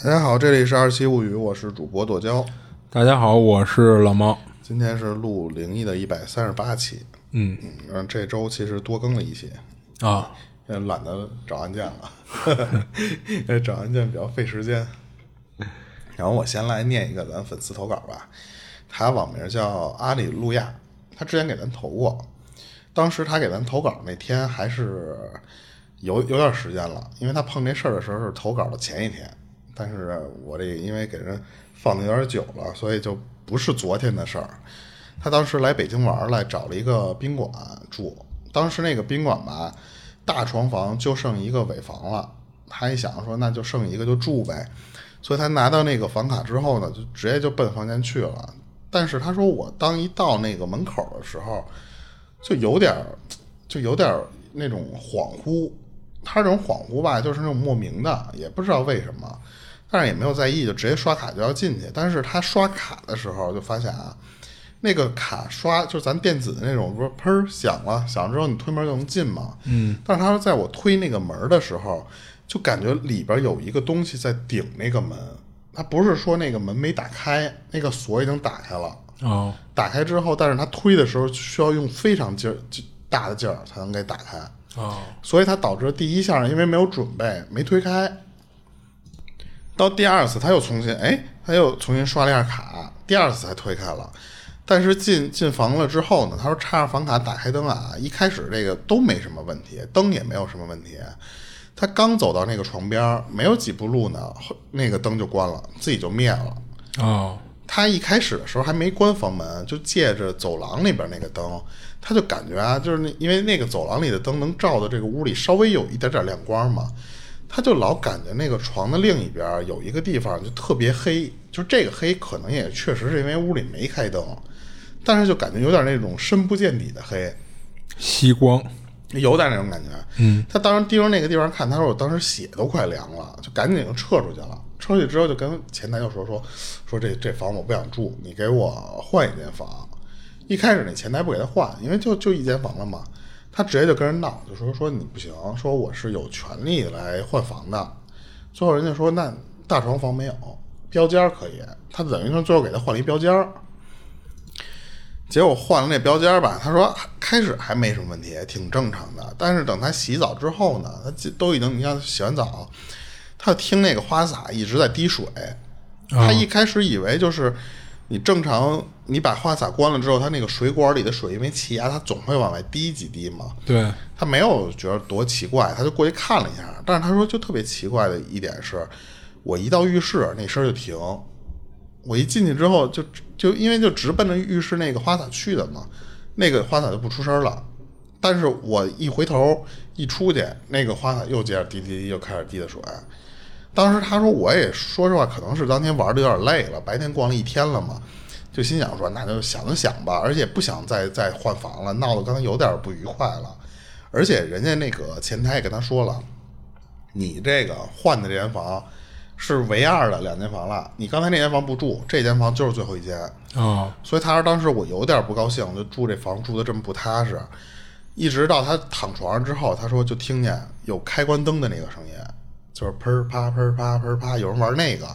大家好，这里是二七物语，我是主播剁椒。大家好，我是老猫。今天是录灵异的一百三十八期。嗯嗯，这周其实多更了一些，啊，也懒得找案件了，因 为找案件比较费时间。然后我先来念一个咱粉丝投稿吧，他网名叫阿里路亚，他之前给咱投过，当时他给咱投稿那天还是有有点时间了，因为他碰这事儿的时候是投稿的前一天，但是我这因为给人放的有点久了，所以就不是昨天的事儿。他当时来北京玩来，找了一个宾馆住。当时那个宾馆吧，大床房就剩一个尾房了。他一想说，那就剩一个就住呗。所以他拿到那个房卡之后呢，就直接就奔房间去了。但是他说，我当一到那个门口的时候，就有点儿，就有点儿那种恍惚。他这种恍惚吧，就是那种莫名的，也不知道为什么，但是也没有在意，就直接刷卡就要进去。但是他刷卡的时候就发现啊。那个卡刷就是咱电子的那种，不是砰响了，响了之后你推门就能进嘛。嗯。但是他说，在我推那个门的时候，就感觉里边有一个东西在顶那个门。他不是说那个门没打开，那个锁已经打开了。哦。打开之后，但是他推的时候需要用非常劲儿、大的劲儿才能给打开。哦。所以他导致第一下因为没有准备，没推开。到第二次他又重新，哎，他又重新刷了一下卡，第二次才推开了。但是进进房了之后呢，他说插上房卡打开灯啊，一开始这个都没什么问题，灯也没有什么问题。他刚走到那个床边，没有几步路呢，那个灯就关了，自己就灭了。哦，他一开始的时候还没关房门，就借着走廊里边那个灯，他就感觉啊，就是那因为那个走廊里的灯能照的这个屋里稍微有一点点亮光嘛，他就老感觉那个床的另一边有一个地方就特别黑，就这个黑可能也确实是因为屋里没开灯。但是就感觉有点那种深不见底的黑，吸光，有点那种感觉。嗯，他当时盯着那个地方看，他说我当时血都快凉了，就赶紧就撤出去了。撤出去之后就跟前台就说说说这这房我不想住，你给我换一间房。一开始那前台不给他换，因为就就一间房了嘛。他直接就跟人闹，就说说你不行，说我是有权利来换房的。最后人家说那大床房没有标间可以，他等于说最后给他换了一标间。结果换了那标间吧，他说开始还没什么问题，挺正常的。但是等他洗澡之后呢，他都已经你看洗完澡，他听那个花洒一直在滴水。他一开始以为就是你正常，你把花洒关了之后，它那个水管里的水因为气压，它总会往外滴几滴嘛。对。他没有觉得多奇怪，他就过去看了一下。但是他说就特别奇怪的一点是，我一到浴室那声就停。我一进去之后，就就因为就直奔着浴室那个花洒去的嘛，那个花洒就不出声了。但是我一回头一出去，那个花洒又接着滴滴滴，又开始滴的水。当时他说，我也说实话，可能是当天玩的有点累了，白天逛了一天了嘛，就心想说，那就想想吧，而且不想再再换房了，闹得刚才有点不愉快了。而且人家那个前台也跟他说了，你这个换的这间房。是唯二的两间房了，你刚才那间房不住，这间房就是最后一间啊。所以他说当时我有点不高兴，就住这房住的这么不踏实。一直到他躺床上之后，他说就听见有开关灯的那个声音，就是砰啪砰啪砰啪，有人玩那个，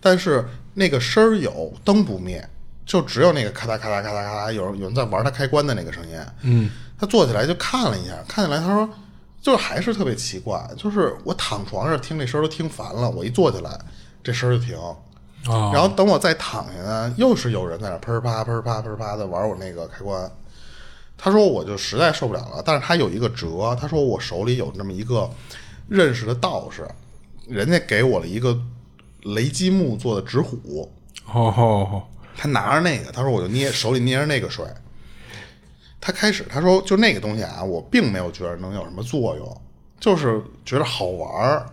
但是那个声儿有，灯不灭，就只有那个咔嗒咔嗒咔嗒咔嗒，有人有人在玩它开关的那个声音。嗯，他坐起来就看了一下，看起来他说。就是还是特别奇怪，就是我躺床上听这声都听烦了，我一坐起来，这声就停。然后等我再躺下呢，又是有人在那砰啪砰啪砰啪的玩我那个开关。他说我就实在受不了了，但是他有一个辙，他说我手里有那么一个认识的道士，人家给我了一个雷击木做的纸虎。哦，他拿着那个，他说我就捏手里捏着那个水。他开始他说就那个东西啊，我并没有觉得能有什么作用，就是觉得好玩儿，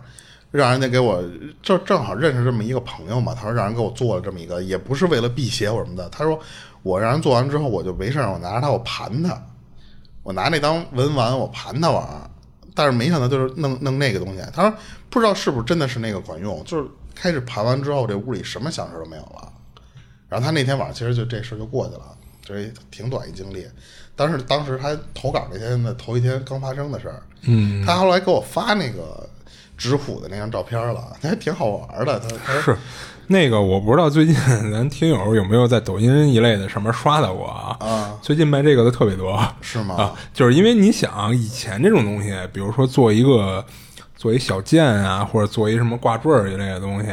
让人家给我就正好认识这么一个朋友嘛。他说让人给我做了这么一个，也不是为了辟邪或什么的。他说我让人做完之后，我就没事儿，我拿着它我盘它，我拿那当文玩我盘它玩。但是没想到就是弄弄那个东西，他说不知道是不是真的是那个管用，就是开始盘完之后，这屋里什么响声都没有了。然后他那天晚上其实就这事就过去了，就是挺短一经历。但是当时他投稿那天的头一天刚发生的事儿，嗯，他后来给我发那个纸虎的那张照片了，那还挺好玩的。他他是那个我不知道最近咱听友有没有在抖音一类的上面刷到过啊？啊，最近卖这个的特别多。是吗？啊，就是因为你想以前这种东西，比如说做一个做一小件啊，或者做一什么挂坠儿一类的东西，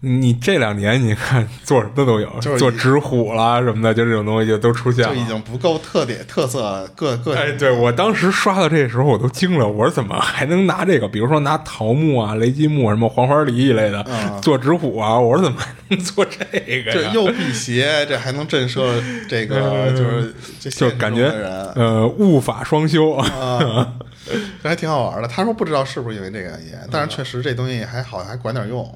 你这两年你看做什么都有，就是做纸虎啦什么的，就这种东西就都出现了就已。经不够特点特色各各哎，对我当时刷到这时候我都惊了，我说怎么还能拿这个？比如说拿桃木啊、雷击木、什么黄花梨一类的、做纸虎啊，我说怎么还能做这个呀？这又辟邪，这还能震慑这个就是就感觉呃物法双修啊，这还挺好玩的。他说不知道是不是因为这个原因，但是确实这东西还好像还管点用。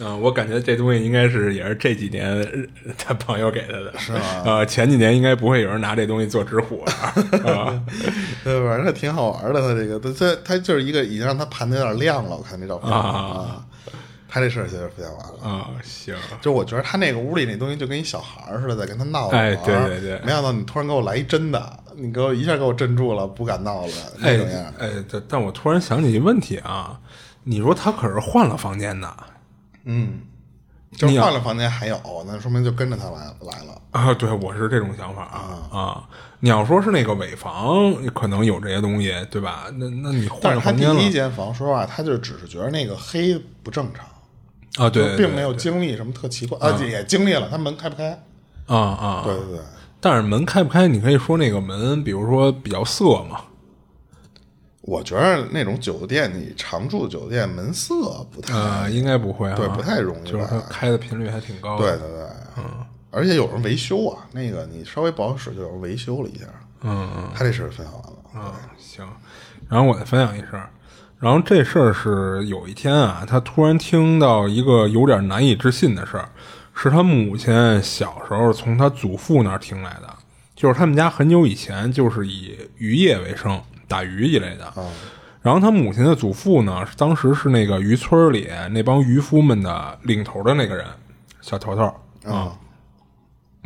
嗯，我感觉这东西应该是也是这几年呃他朋友给他的，是吗呃，前几年应该不会有人拿这东西做纸虎的 啊。对，反正挺好玩的。他这个，他他他就是一个已经让他盘的有点亮了。我看这照片啊，他这事儿其实不想完了。啊，行，就我觉得他那个屋里那东西就跟一小孩儿似的，在跟他闹着玩哎对对对没想到你突然给我来一真的，你给我一下给我镇住了，不敢闹了哎那种样儿。哎，但但我突然想起一问题啊，你说他可是换了房间的嗯，就换了房间还有，那说明就跟着他来来了。啊？对，我是这种想法啊啊。你要说是那个尾房，可能有这些东西，对吧？那那你换但是他第了房间了一间房，说实话，他就只是觉得那个黑不正常，啊？对，并没有经历什么特奇怪啊，也经历了，他门开不开？啊啊。对对对，但是门开不开，你可以说那个门，比如说比较涩嘛。我觉得那种酒店，你常住的酒店门色不太，啊，应该不会啊，对不太容易就是它开的频率还挺高的。对对对，嗯，而且有人维修啊，那个你稍微不好使，就有人维修了一下，嗯嗯他这事儿分享完了，嗯，行。然后我再分享一事儿，然后这事儿是有一天啊，他突然听到一个有点难以置信的事儿，是他母亲小时候从他祖父那儿听来的，就是他们家很久以前就是以渔业为生，打鱼一类的。然后他母亲的祖父呢，当时是那个渔村里那帮渔夫们的领头的那个人，小头头。啊，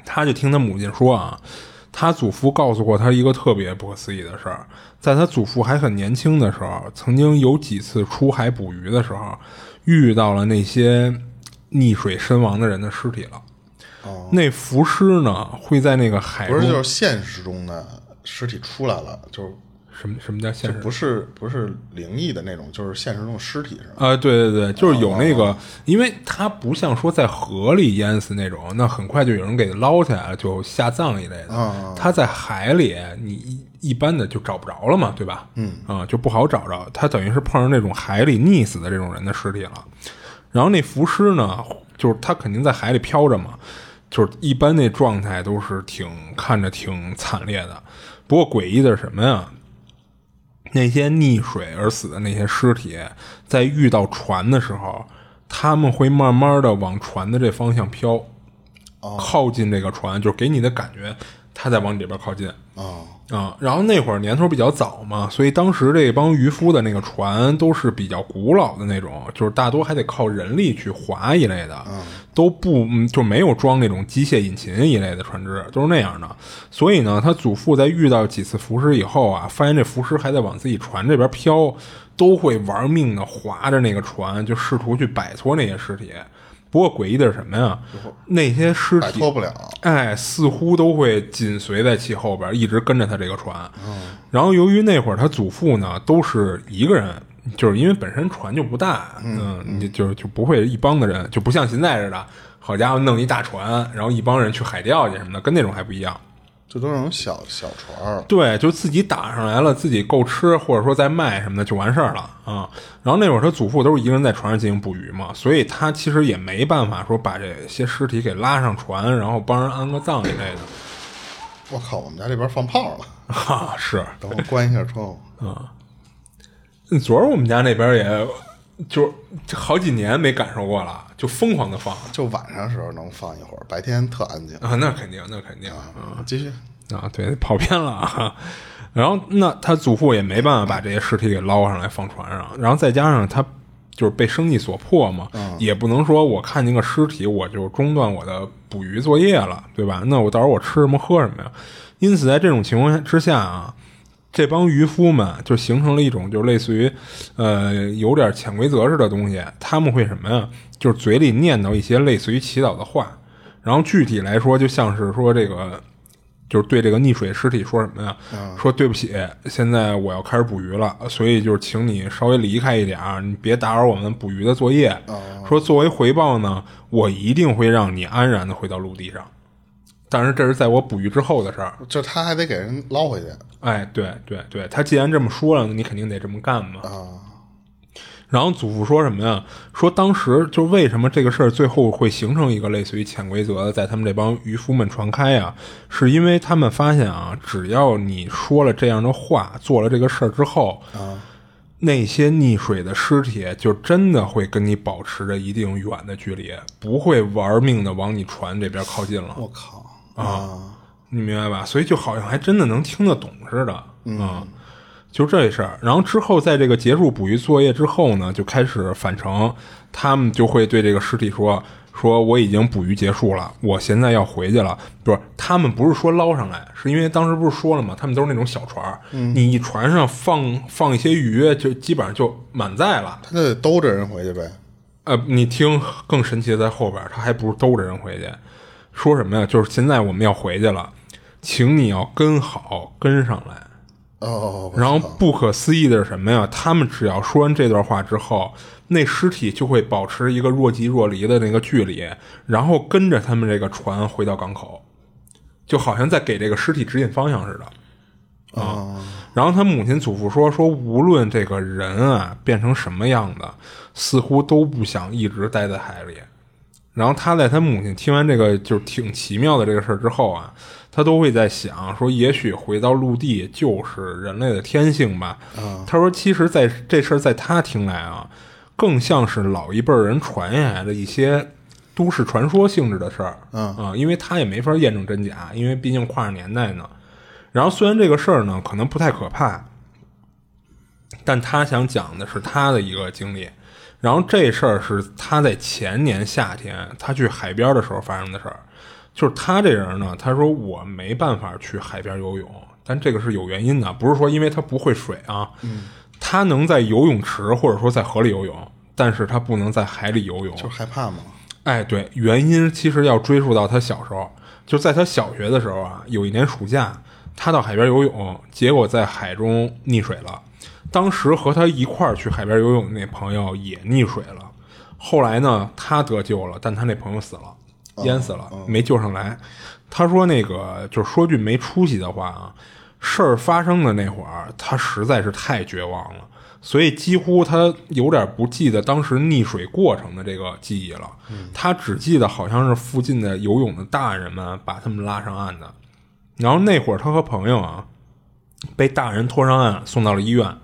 他就听他母亲说啊，他祖父告诉过他一个特别不可思议的事儿，在他祖父还很年轻的时候，曾经有几次出海捕鱼的时候，遇到了那些溺水身亡的人的尸体了。哦，那浮尸呢，会在那个海中不是就是现实中的尸体出来了，就是什么什么叫现实？不是不是灵异的那种，就是现实中的尸体是吧？啊、对对对，就是有那个，因为它不像说在河里淹死那种，那很快就有人给捞起来了，就下葬一类的。嗯它在海里，你一一般的就找不着了嘛，对吧？嗯啊、就不好找着。它等于是碰上那种海里溺死的这种人的尸体了。然后那浮尸呢，就是它肯定在海里飘着嘛，就是一般那状态都是挺看着挺惨烈的。不过诡异的是什么呀？那些溺水而死的那些尸体，在遇到船的时候，他们会慢慢的往船的这方向飘，靠近这个船，就是给你的感觉，他在往里边靠近。啊，啊、然后那会儿年头比较早嘛，所以当时这帮渔夫的那个船都是比较古老的那种，就是大多还得靠人力去划一类的，都不嗯就没有装那种机械引擎一类的船只，都是那样的。所以呢，他祖父在遇到几次浮尸以后啊，发现这浮尸还在往自己船这边飘，都会玩命的划着那个船，就试图去摆脱那些尸体。不过诡异的是什么呀？那些尸体摆脱不了。哎，似乎都会紧随在其后边，一直跟着他这个船。然后由于那会儿他祖父呢都是一个人，就是因为本身船就不大，嗯，你就就不会一帮的人，就不像现在似的，好家伙弄一大船，然后一帮人去海钓去什么的，跟那种还不一样。这都是那种小小船儿，对，就自己打上来了，自己够吃，或者说再卖什么的就完事儿了啊。然后那会儿他祖父都是一个人在船上进行捕鱼嘛，所以他其实也没办法说把这些尸体给拉上船，然后帮人安个葬一类的。我靠，我们家这边放炮了，哈、是，等我关一下窗户。啊 昨儿我们家那边也就这好几年没感受过了，就疯狂的放就晚上时候能放一会儿，白天特安静。啊，那肯定，那肯定啊继续，啊，对，跑偏了啊。然后那他祖父也没办法把这些尸体给捞上来放船上，然后再加上他就是被生计所迫嘛，也不能说我看见个尸体我就中断我的捕鱼作业了，对吧？那我到时候我吃什么喝什么呀？因此在这种情况之下啊，这帮渔夫们就形成了一种就类似于，呃，有点潜规则似的东西。他们会什么呀？就是嘴里念叨一些类似于祈祷的话，然后具体来说，就像是说这个，就是对这个溺水尸体说什么呀？说对不起，现在我要开始捕鱼了，所以就是请你稍微离开一点儿，你别打扰我们捕鱼的作业。说作为回报呢，我一定会让你安然的回到陆地上。但是这是在我捕鱼之后的事儿，就他还得给人捞回去。哎，对对对，他既然这么说了，你肯定得这么干嘛。啊，然后祖父说什么呀？说当时就为什么这个事儿最后会形成一个类似于潜规则，在他们这帮渔夫们传开呀？是因为他们发现啊，只要你说了这样的话，做了这个事儿之后，啊，那些溺水的尸体就真的会跟你保持着一定远的距离，不会玩命的往你船这边靠近了。我靠啊，你明白吧？所以就好像还真的能听得懂似的啊，就这事儿。然后之后，在这个结束捕鱼作业之后呢，就开始返程，他们就会对这个尸体说：“说我已经捕鱼结束了，我现在要回去了。”不是，他们不是说捞上来，是因为当时不是说了吗？他们都是那种小船儿，你一船上放放一些鱼，就基本上就满载了。他得兜着人回去呗。呃，你听，更神奇的在后边儿，他还不是兜着人回去，说什么呀？就是现在我们要回去了，请你要跟好，跟上来。哦，我然后不可思议的是什么呀？他们只要说完这段话之后，那尸体就会保持一个若即若离的那个距离，然后跟着他们这个船回到港口，就好像在给这个尸体指引方向似的。啊，然后他母亲祖父说说，无论这个人啊变成什么样的，似乎都不想一直待在海里。然后他在他母亲听完这个就是挺奇妙的这个事儿之后啊，他都会在想说，也许回到陆地就是人类的天性吧。他说，其实在这事儿在他听来啊，更像是老一辈人传下来的一些都市传说性质的事儿。嗯啊，因为他也没法验证真假，因为毕竟跨着年代呢。然后虽然这个事儿呢可能不太可怕，但他想讲的是他的一个经历。然后这事儿是他在前年夏天他去海边的时候发生的事儿。就是他这人呢，他说我没办法去海边游泳，但这个是有原因的，不是说因为他不会水啊。他能在游泳池或者说在河里游泳，但是他不能在海里游泳。就是害怕嘛。哎，对，原因其实要追溯到他小时候，就在他小学的时候啊，有一年暑假，他到海边游泳，结果在海中溺水了。当时和他一块儿去海边游泳的那朋友也溺水了，后来呢，他得救了，但他那朋友死了，淹死了，没救上来。他说那个就是说句没出息的话啊，事儿发生的那会儿，他实在是太绝望了。所以几乎他有点不记得当时溺水过程的这个记忆了，他只记得好像是附近的游泳的大人们把他们拉上岸的，然后那会儿他和朋友啊被大人拖上岸送到了医院，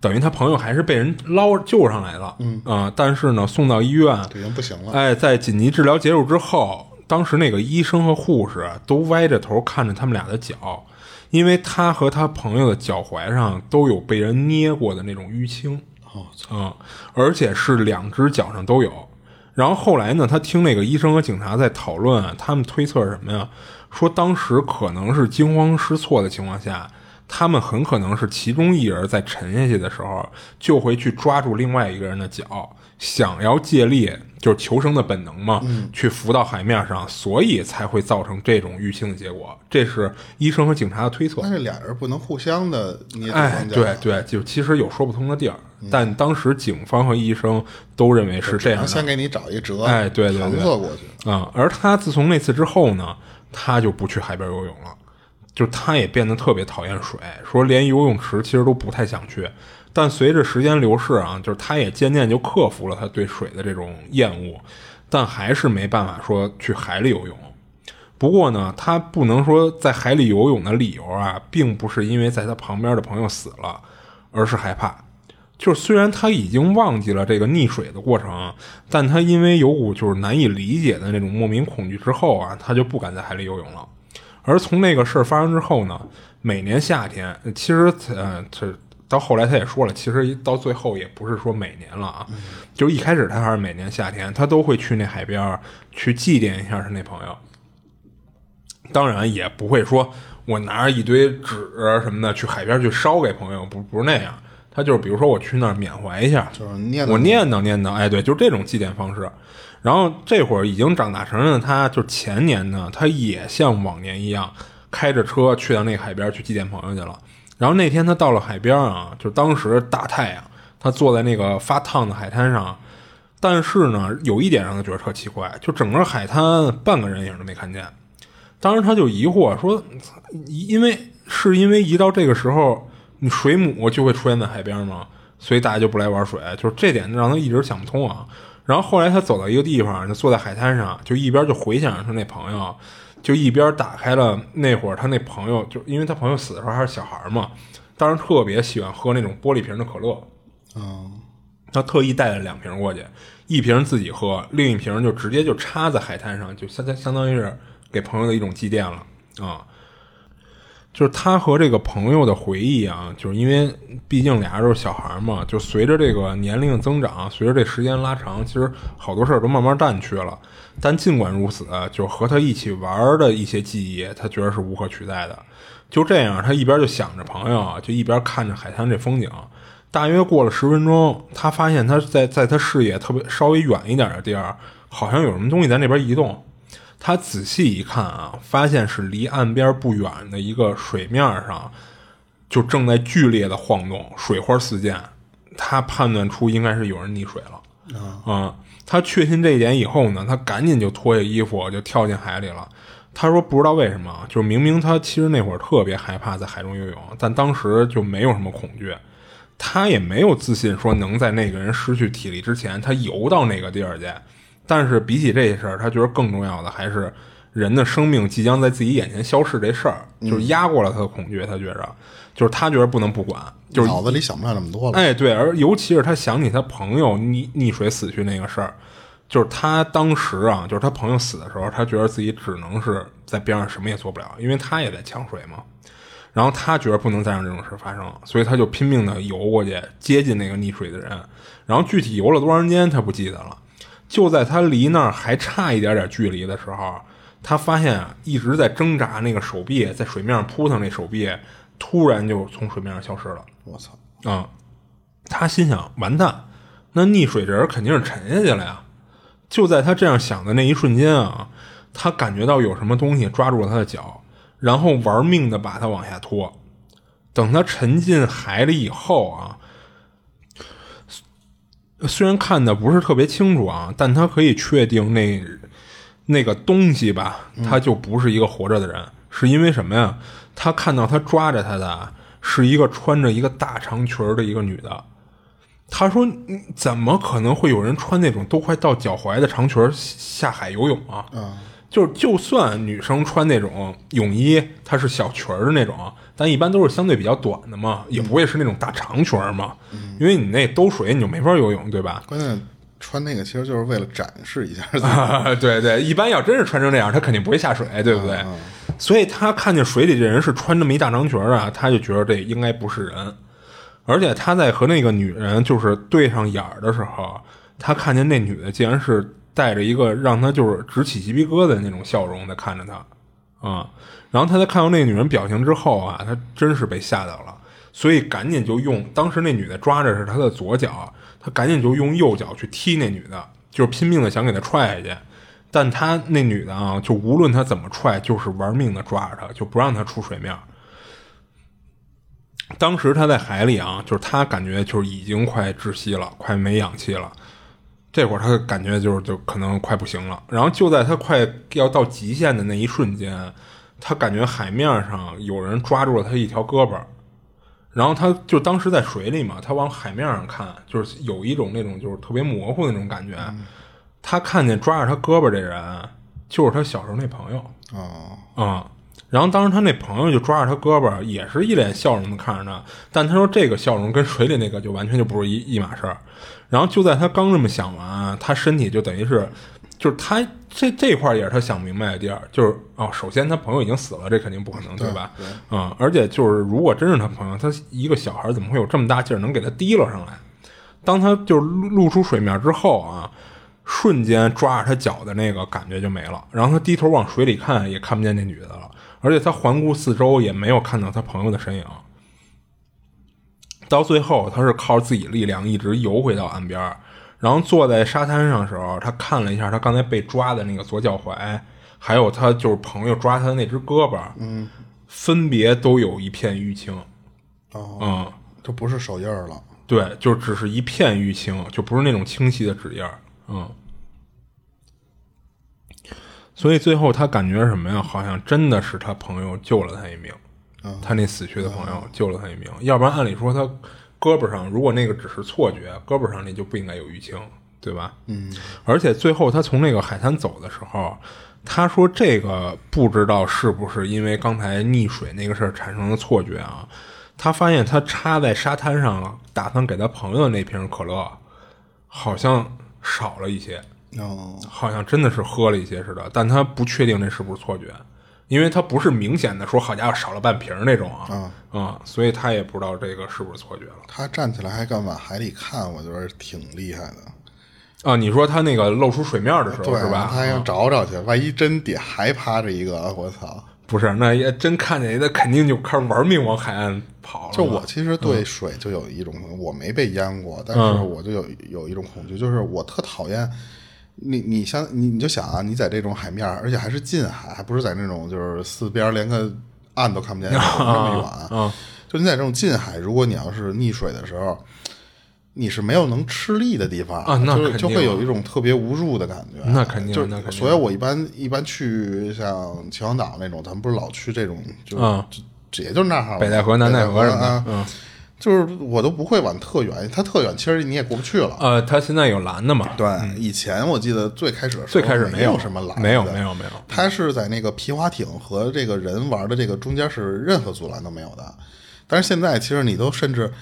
等于他朋友还是被人捞救上来了，嗯啊、但是呢送到医院，这已经不行了。哎，在紧急治疗结束之后，当时那个医生和护士都歪着头看着他们俩的脚，因为他和他朋友的脚踝上都有被人捏过的那种淤青，哦，嗯，而且是两只脚上都有。然后后来呢，他听那个医生和警察在讨论啊，他们推测什么呀？说当时可能是惊慌失措的情况下，他们很可能是其中一人在沉下去的时候，就会去抓住另外一个人的脚，想要借力，就是求生的本能嘛，去浮到海面上，所以才会造成这种淤青的结果。这是医生和警察的推测。但是俩人不能互相的捏对哎。对对，就其实有说不通的地儿，但当时警方和医生都认为是这样的。先给你找一辙，哎对对对搪塞过去。啊、而他自从那次之后呢，他就不去海边游泳了，就他也变得特别讨厌水，说连游泳池其实都不太想去。但随着时间流逝啊，就是他也渐渐就克服了他对水的这种厌恶，但还是没办法说去海里游泳。不过呢，他不能说在海里游泳的理由啊，并不是因为在他旁边的朋友死了，而是害怕。就是虽然他已经忘记了这个溺水的过程，但他因为有股就是难以理解的那种莫名恐惧之后啊，他就不敢在海里游泳了。而从那个事儿发生之后呢，每年夏天，其实呃，这到后来他也说了，其实到最后也不是说每年了啊，就一开始他还是每年夏天，他都会去那海边儿去祭奠一下他那朋友。当然也不会说我拿着一堆纸什么的去海边去烧给朋友，不不是那样。他就是比如说我去那儿缅怀一下，就是念叨我念叨念叨，哎，对，就是这种祭奠方式。然后这会儿已经长大成人的他，就前年呢，他也像往年一样开着车去到那个海边去祭奠朋友去了。然后那天他到了海边啊，就当时大太阳，他坐在那个发烫的海滩上，但是呢，有一点让他觉得特奇怪，就整个海滩半个人影都没看见。当时他就疑惑说，因为是因为一到这个时候，你水母就会出现在海边吗？所以大家就不来玩水，就是这点让他一直想不通啊。然后后来他走到一个地方，就坐在海滩上，就一边就回想着他那朋友，就一边打开了那会儿他那朋友，就因为他朋友死的时候还是小孩嘛，当时特别喜欢喝那种玻璃瓶的可乐，嗯，他特意带了两瓶过去，一瓶自己喝，另一瓶就直接就插在海滩上，就相相当于是给朋友的一种祭奠了啊。就是他和这个朋友的回忆啊，就是因为毕竟俩人都是小孩嘛，就随着这个年龄增长，随着这时间拉长，其实好多事儿都慢慢淡去了。但尽管如此，就和他一起玩的一些记忆，他觉得是无可取代的。就这样，他一边就想着朋友，就一边看着海滩这风景。大约过了十分钟，他发现他在在他视野特别稍微远一点的地儿，好像有什么东西在那边移动。他仔细一看啊，发现是离岸边不远的一个水面上，就正在剧烈的晃动，水花四溅。他判断出应该是有人溺水了。啊，他确信这一点以后呢，他赶紧就脱下衣服就跳进海里了。他说不知道为什么，就是明明他其实那会儿特别害怕在海中游泳，但当时就没有什么恐惧，他也没有自信说能在那个人失去体力之前，他游到那个地儿去。但是比起这些事儿，他觉得更重要的还是人的生命即将在自己眼前消逝这事儿，就是压过了他的恐惧。他觉着，就是他觉得不能不管，就是脑子里想不了那么多了。哎，对，而尤其是他想起他朋友溺溺水死去那个事儿，就是他当时啊，就是他朋友死的时候，他觉得自己只能是在边上什么也做不了，因为他也在呛水嘛。然后他觉得不能再让这种事发生，所以他就拼命的游过去接近那个溺水的人。然后具体游了多长时间，他不记得了。就在他离那儿还差一点点距离的时候，他发现啊，一直在挣扎那个手臂在水面上扑腾那手臂，突然就从水面上消失了。我操！啊、他心想完蛋，那溺水这人肯定是沉下去了呀。就在他这样想的那一瞬间啊，他感觉到有什么东西抓住了他的脚，然后玩命的把他往下拖。等他沉进海里以后啊，虽然看的不是特别清楚啊，但他可以确定那那个东西吧，他就不是一个活着的人，是因为什么呀？他看到他抓着他的是一个穿着一个大长裙儿的一个女的。他说：“嗯怎么可能会有人穿那种都快到脚踝的长裙儿下海游泳啊？就是就算女生穿那种泳衣，它是小裙儿的那种，但一般都是相对比较短的嘛，也不会是那种大长裙儿嘛，因为你那兜水你就没法游泳，对吧？关键穿那个其实就是为了展示一下自己。啊，对对，一般要真是穿成这样，他肯定不会下水，对不对？所以他看见水里这人是穿这么一大长裙儿啊，他就觉得这应该不是人。而且他在和那个女人就是对上眼儿的时候，他看见那女的竟然是带着一个让他就是直起鸡皮疙瘩的那种笑容在看着他，啊、然后他在看到那女人表情之后啊，他真是被吓到了，所以赶紧就用当时那女的抓着是他的左脚，他赶紧就用右脚去踢那女的，就是拼命的想给她踹下去，但他那女的啊，就无论他怎么踹，就是玩命的抓着他，就不让他出水面。当时他在海里啊，就是他感觉就是已经快窒息了，快没氧气了。这会儿他感觉就是就可能快不行了。然后就在他快要到极限的那一瞬间，他感觉海面上有人抓住了他一条胳膊，然后他就当时在水里嘛，他往海面上看，就是有一种那种就是特别模糊的那种感觉。他看见抓着他胳膊这人，就是他小时候那朋友。哦，啊、然后当时他那朋友就抓着他胳膊，也是一脸笑容的看着他，但他说这个笑容跟水里那个就完全就不是一一码事儿。然后就在他刚这么想完，他身体就等于是，就是他这这块儿也是他想明白的地儿，就是哦，首先他朋友已经死了，这肯定不可能，对吧？对嗯，而且就是如果真是他朋友，他一个小孩怎么会有这么大劲儿能给他提溜上来？当他就是露露出水面之后啊，瞬间抓着他脚的那个感觉就没了，然后他低头往水里看，也看不见那女的了，而且他环顾四周也没有看到他朋友的身影。到最后，他是靠自己力量一直游回到岸边，然后坐在沙滩上的时候，他看了一下他刚才被抓的那个左脚踝，还有他就是朋友抓他的那只胳膊，嗯，分别都有一片淤青。哦，嗯，这不是手印儿了。对，就只是一片淤青，就不是那种清晰的指印儿。嗯，所以最后他感觉什么呀？好像真的是他朋友救了他一命，他那死去的朋友救了他一命。要不然按理说他胳膊上如果那个只是错觉，胳膊上那就不应该有淤青，对吧？嗯。而且最后他从那个海滩走的时候，他说这个不知道是不是因为刚才溺水那个事儿产生的错觉啊？他发现他插在沙滩上打算给他朋友的那瓶可乐，好像少了一些，哦，好像真的是喝了一些似的，但他不确定那是不是错觉，因为他不是明显的说好家伙少了半瓶那种啊，啊、所以他也不知道这个是不是错觉了他站起来还敢往海里看，我觉得挺厉害的。啊。你说他那个露出水面的时候对是吧？他还想找找去，万一真底还趴着一个，我操！不是，那也真看见那肯定就开始玩命往海岸跑了。就我其实对水就有一种，我没被淹过，但是我就有有一种恐惧，就是我特讨厌你，你像你你就想啊，你在这种海面，而且还是近海，还不是在那种就是四边连个岸都看不见那么远，啊就你在这种近海，如果你要是溺水的时候。你是没有能吃力的地方啊那就就会有一种特别无助的感觉。那肯定就那肯定所以我一般一般去像秦皇岛那种，咱们不是老去这种，就嗯就就也就那儿北戴河南戴河什么的就是我都不会往特远，它特远其实你也过不去了。呃，它现在有蓝的嘛？对，以前我记得最开始最开始没有什么蓝，没有没有没有它是在那个皮划艇和这个人玩的这个中间是任何阻拦都没有的。但是现在其实你都甚至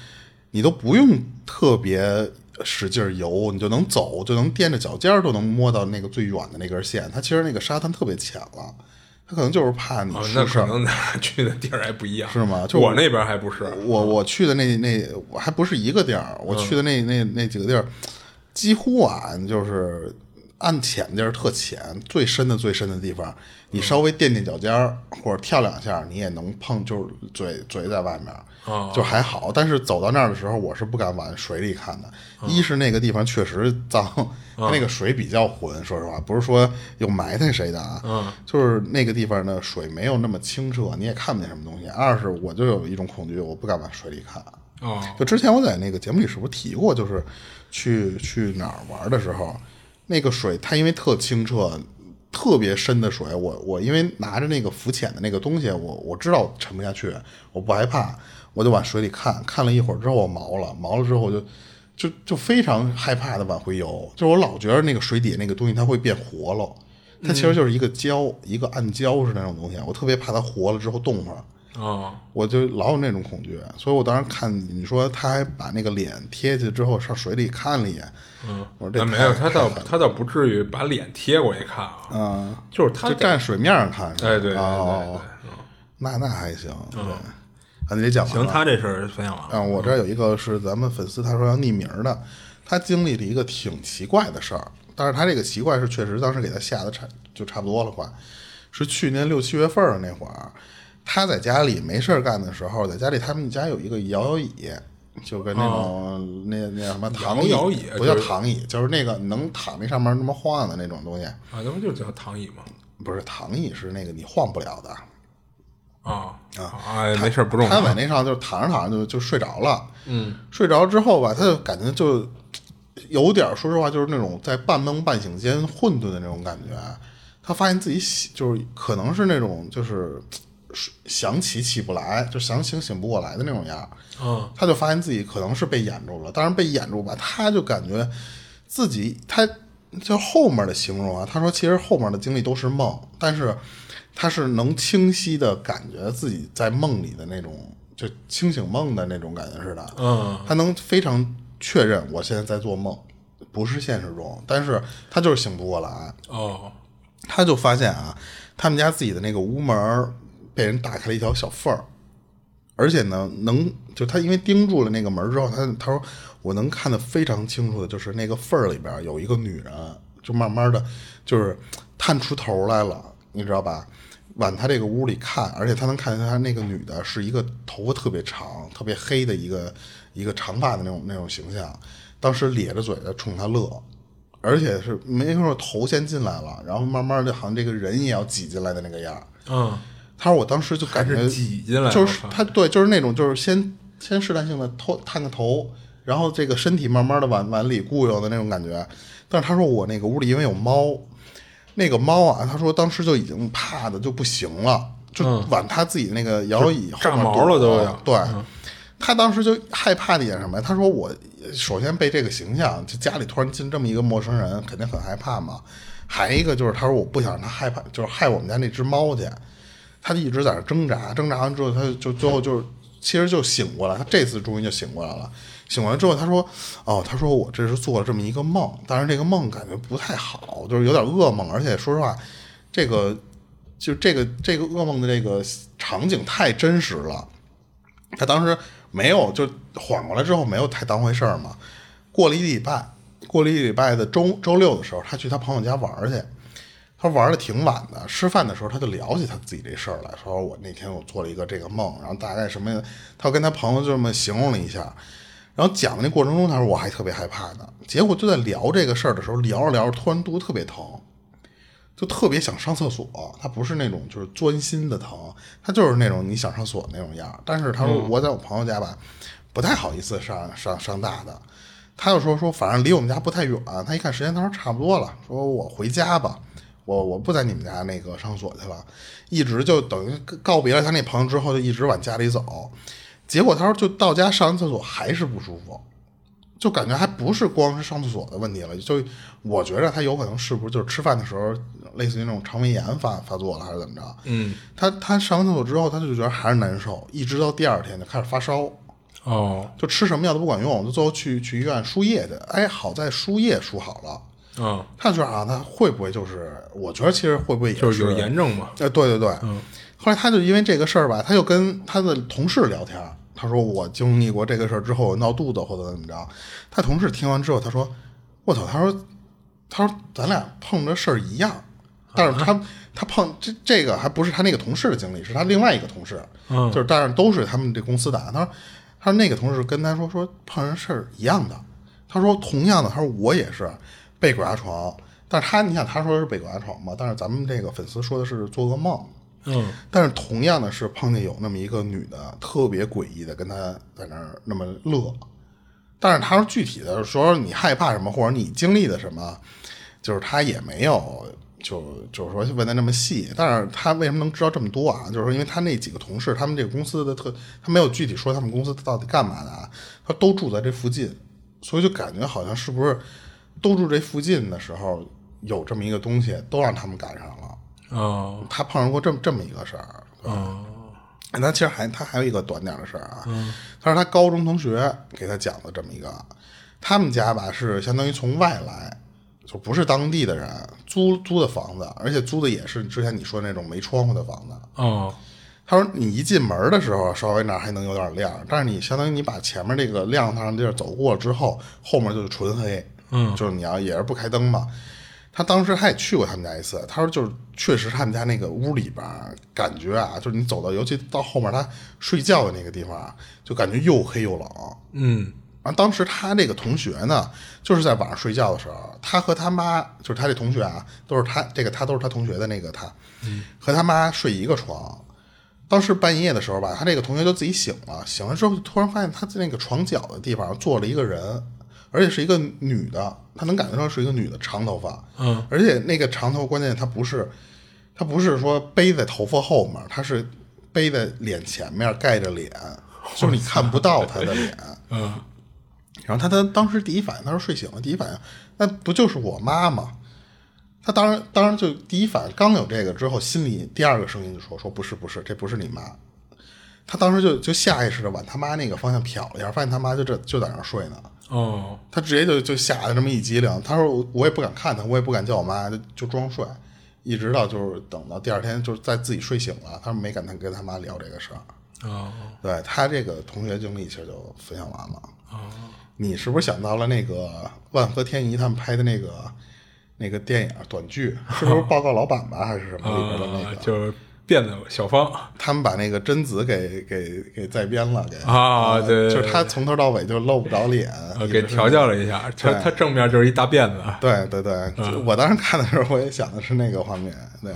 你都不用特别使劲游，你就能走，就能踮着脚尖都能摸到那个最远的那根线。它其实那个沙滩特别浅了，它可能就是怕你哦，那出事儿。可能咱俩去的地儿还不一样，是吗就我那边还不是，我我去的那那我还不是一个地儿，我去的那那那几个地儿，几乎啊就是按浅地儿特浅，最深的最深的地方，你稍微垫垫脚尖儿或者跳两下，你也能碰，就是嘴嘴在外面，哦就还好。但是走到那儿的时候，我是不敢往水里看的。一是那个地方确实脏，它那个水比较浑，说实话，不是说有埋汰谁的啊，就是那个地方的水没有那么清澈，你也看不见什么东西。二是我就有一种恐惧，我不敢往水里看。哦，就之前我在那个节目里是不是提过，就是去去哪儿玩的时候，那个水它因为特清澈，特别深的水，我我因为拿着那个浮潜的那个东西，我我知道沉不下去，我不害怕，我就往水里看看了一会儿之后，我毛了，毛了之后我就就就非常害怕的往回游，就是我老觉得那个水底那个东西它会变活了。它其实就是一个胶，一个暗胶是那种东西，我特别怕它活了之后冻会儿。哦，我就老有那种恐惧，所以我当时看你说他还把那个脸贴去之后上水里看了一眼，嗯，我说这没有，他倒他倒不至于把脸贴过去看啊，嗯，就是他就站水面上看，哎，对对对哦。对，那那还行，对，啊，你得讲完行，他这事儿分享完了，啊，我这儿有一个是咱们粉丝，他说要匿名的，他经历了一个挺奇怪的事儿，但是他这个奇怪是确实当时给他吓得差就差不多了，快，是去年六七月份儿那会儿，他在家里没事儿干的时候，在家里他们家有一个摇摇椅，就跟那种、那那什么躺椅，摇摇椅不叫就是躺椅，就是那个能躺那上面那么晃的那种东西，啊，那不就叫躺椅吗？不是躺椅是那个你晃不了的。啊啊，没事儿不重要，他在那上就躺着躺着就就睡着了，嗯，睡着之后吧，他就感觉就有点儿说实话，就是那种在半梦半醒间混沌的那种感觉。他发现自己醒，就是可能是那种就是想起起不来，就想醒醒不过来的那种样儿。嗯，他就发现自己可能是被掩住了，当然被掩住吧，他就感觉自己他就后面的形容啊，他说其实后面的经历都是梦，但是他是能清晰的感觉自己在梦里的那种，就清醒梦的那种感觉似的。嗯，他能非常确认我现在在做梦，不是现实中，但是他就是醒不过来。哦，他就发现啊，他们家自己的那个屋门儿被人打开了一条小缝儿，而且呢，能就他因为盯住了那个门之后，他他说我能看得非常清楚的，就是那个缝儿里边有一个女人，就慢慢的就是探出头来了，你知道吧？往他这个屋里看，而且他能看见他那个女的是一个头发特别长、特别黑的一个一个长发的那种那种形象，当时咧着嘴的冲他乐，而且是没说头先进来了，然后慢慢的好像这个人也要挤进来的那个样儿。嗯，他说我当时就感觉挤进来就是他对，就是那种就是先先试探性的偷探个头，然后这个身体慢慢的往往里固有的那种感觉。但是他说我那个屋里因为有猫，那个猫啊，他说当时就已经怕的就不行了，就往他自己那个摇椅后面炸毛了都要对。他当时就害怕的一点什么呀？他说我首先被这个形象，就家里突然进这么一个陌生人，肯定很害怕嘛。还一个就是他说我不想让他害怕，就是害我们家那只猫去。他就一直在那挣扎，挣扎完之后，他就最后就是其实就醒过来。他这次终于就醒过来了。醒过来之后，他说：“哦，他说我这是做了这么一个梦，但是这个梦感觉不太好，就是有点噩梦，而且说实话，这个就这个这个噩梦的这个场景太真实了。他当时没有就缓过来之后没有太当回事儿嘛。过了一礼拜，过了一礼拜的周周六的时候，他去他朋友家玩去。他玩的挺晚的，吃饭的时候他就聊起他自己这事儿来，说我那天我做了一个这个梦，然后大概什么，他跟他朋友就这么形容了一下，然后讲的那过程中，他说我还特别害怕呢。结果就在聊这个事儿的时候，聊着聊着，突然肚子特别疼，就特别想上厕所。他不是那种就是钻心的疼，他就是那种你想上厕所那种样儿。但是他说我在我朋友家吧，不太好意思上上上大的。他就说说反正离我们家不太远，他一看时间，他说差不多了，说我回家吧。我我不在你们家那个上厕所去了，一直就等于告别了他那朋友之后，就一直往家里走。结果他说就到家上完厕所还是不舒服，就感觉还不是光是上厕所的问题了。就我觉着他有可能是不是就是吃饭的时候类似于那种肠胃炎发发作了，还是怎么着？嗯，他他上完厕所之后，他就觉得还是难受，一直到第二天就开始发烧。哦，就吃什么药都不管用，就最后去去医院输液去。哎，好在输液输好了。嗯，他就觉得啊，他会不会就是？我觉得其实会不会也就是有炎症嘛。呃，对对对，嗯。后来他就因为这个事儿吧，他就跟他的同事聊天，他说我经历过这个事儿之后闹肚子或者怎么着。他同事听完之后，他说：“我操！”他说：“他说咱俩碰着事儿一样，但是他、他碰这这个还不是他那个同事的经历，是他另外一个同事，嗯就是但是都是他们这公司的。他说他说那个同事跟他说说碰上事儿一样的，他说同样的，他说我也是被鬼压床，但是他你想他说的是被鬼压床嘛，但是咱们这个粉丝说的是做噩梦。嗯，但是同样的是碰见有那么一个女的，特别诡异的跟他在那儿那么乐，但是他说具体的说你害怕什么或者你经历的什么，就是他也没有就就是说问的那么细，但是他为什么能知道这么多啊？就是说因为他那几个同事，他们这个公司的特，他没有具体说他们公司到底干嘛的啊，他都住在这附近，所以就感觉好像是不是都住这附近的时候有这么一个东西，都让他们赶上了。哦，他碰上过这么这么一个事儿。哦，那其实还他还有一个短点的事儿啊，他说他高中同学给他讲的这么一个，他们家吧是相当于从外来，就不是当地的人租租的房子，而且租的也是之前你说那种没窗户的房子。哦，他说你一进门的时候稍微那儿还能有点亮，但是你相当于你把前面这个亮堂的地儿走过了之后，后面就是纯黑，嗯，就是你要也是不开灯嘛。他当时他也去过他们家一次，他说就是确实他们家那个屋里边感觉啊，就是你走到尤其到后面他睡觉的那个地方啊，就感觉又黑又冷。嗯，然后当时他那个同学呢，就是在晚上睡觉的时候，他和他妈就是他这同学啊，都是他这个他都是他同学的那个他，嗯和他妈睡一个床。当时半夜的时候吧，他这个同学就自己醒了，醒了之后突然发现他在那个床角的地方坐了一个人，而且是一个女的，她能感觉到是一个女的，长头发，嗯，而且那个长头关键她不是，她不是说背在头发后面，她是背在脸前面盖着脸，就是你看不到她的脸，嗯，然后她她当时第一反应，她说睡醒了，第一反应，那不就是我妈吗？他当然当然就第一反应刚有这个之后，心里第二个声音就说说不是不是，这不是你妈。他当时就就下意识的往他妈那个方向瞟了一下，发现他妈就这就在那儿睡呢。哦，他直接就就吓得这么一激灵。他说我我也不敢看他，我也不敢叫我妈，就就装睡，一直到就是等到第二天，就是在自己睡醒了，他说没敢跟他妈聊这个事儿。哦，对他这个同学经历其实就分享完了。哦，你是不是想到了那个万和天宜他们拍的那个那个电影短剧？是不是 报告老板吧，还是什么里边的那个？啊，就是辫子小芳他们把那个贞子给给给再编了，给啊对对就是他从头到尾就露不着脸，给调教了一下，他对。他正面就是一大辫子，对对对，就我当时看的时候，我也想的是那个画面。对，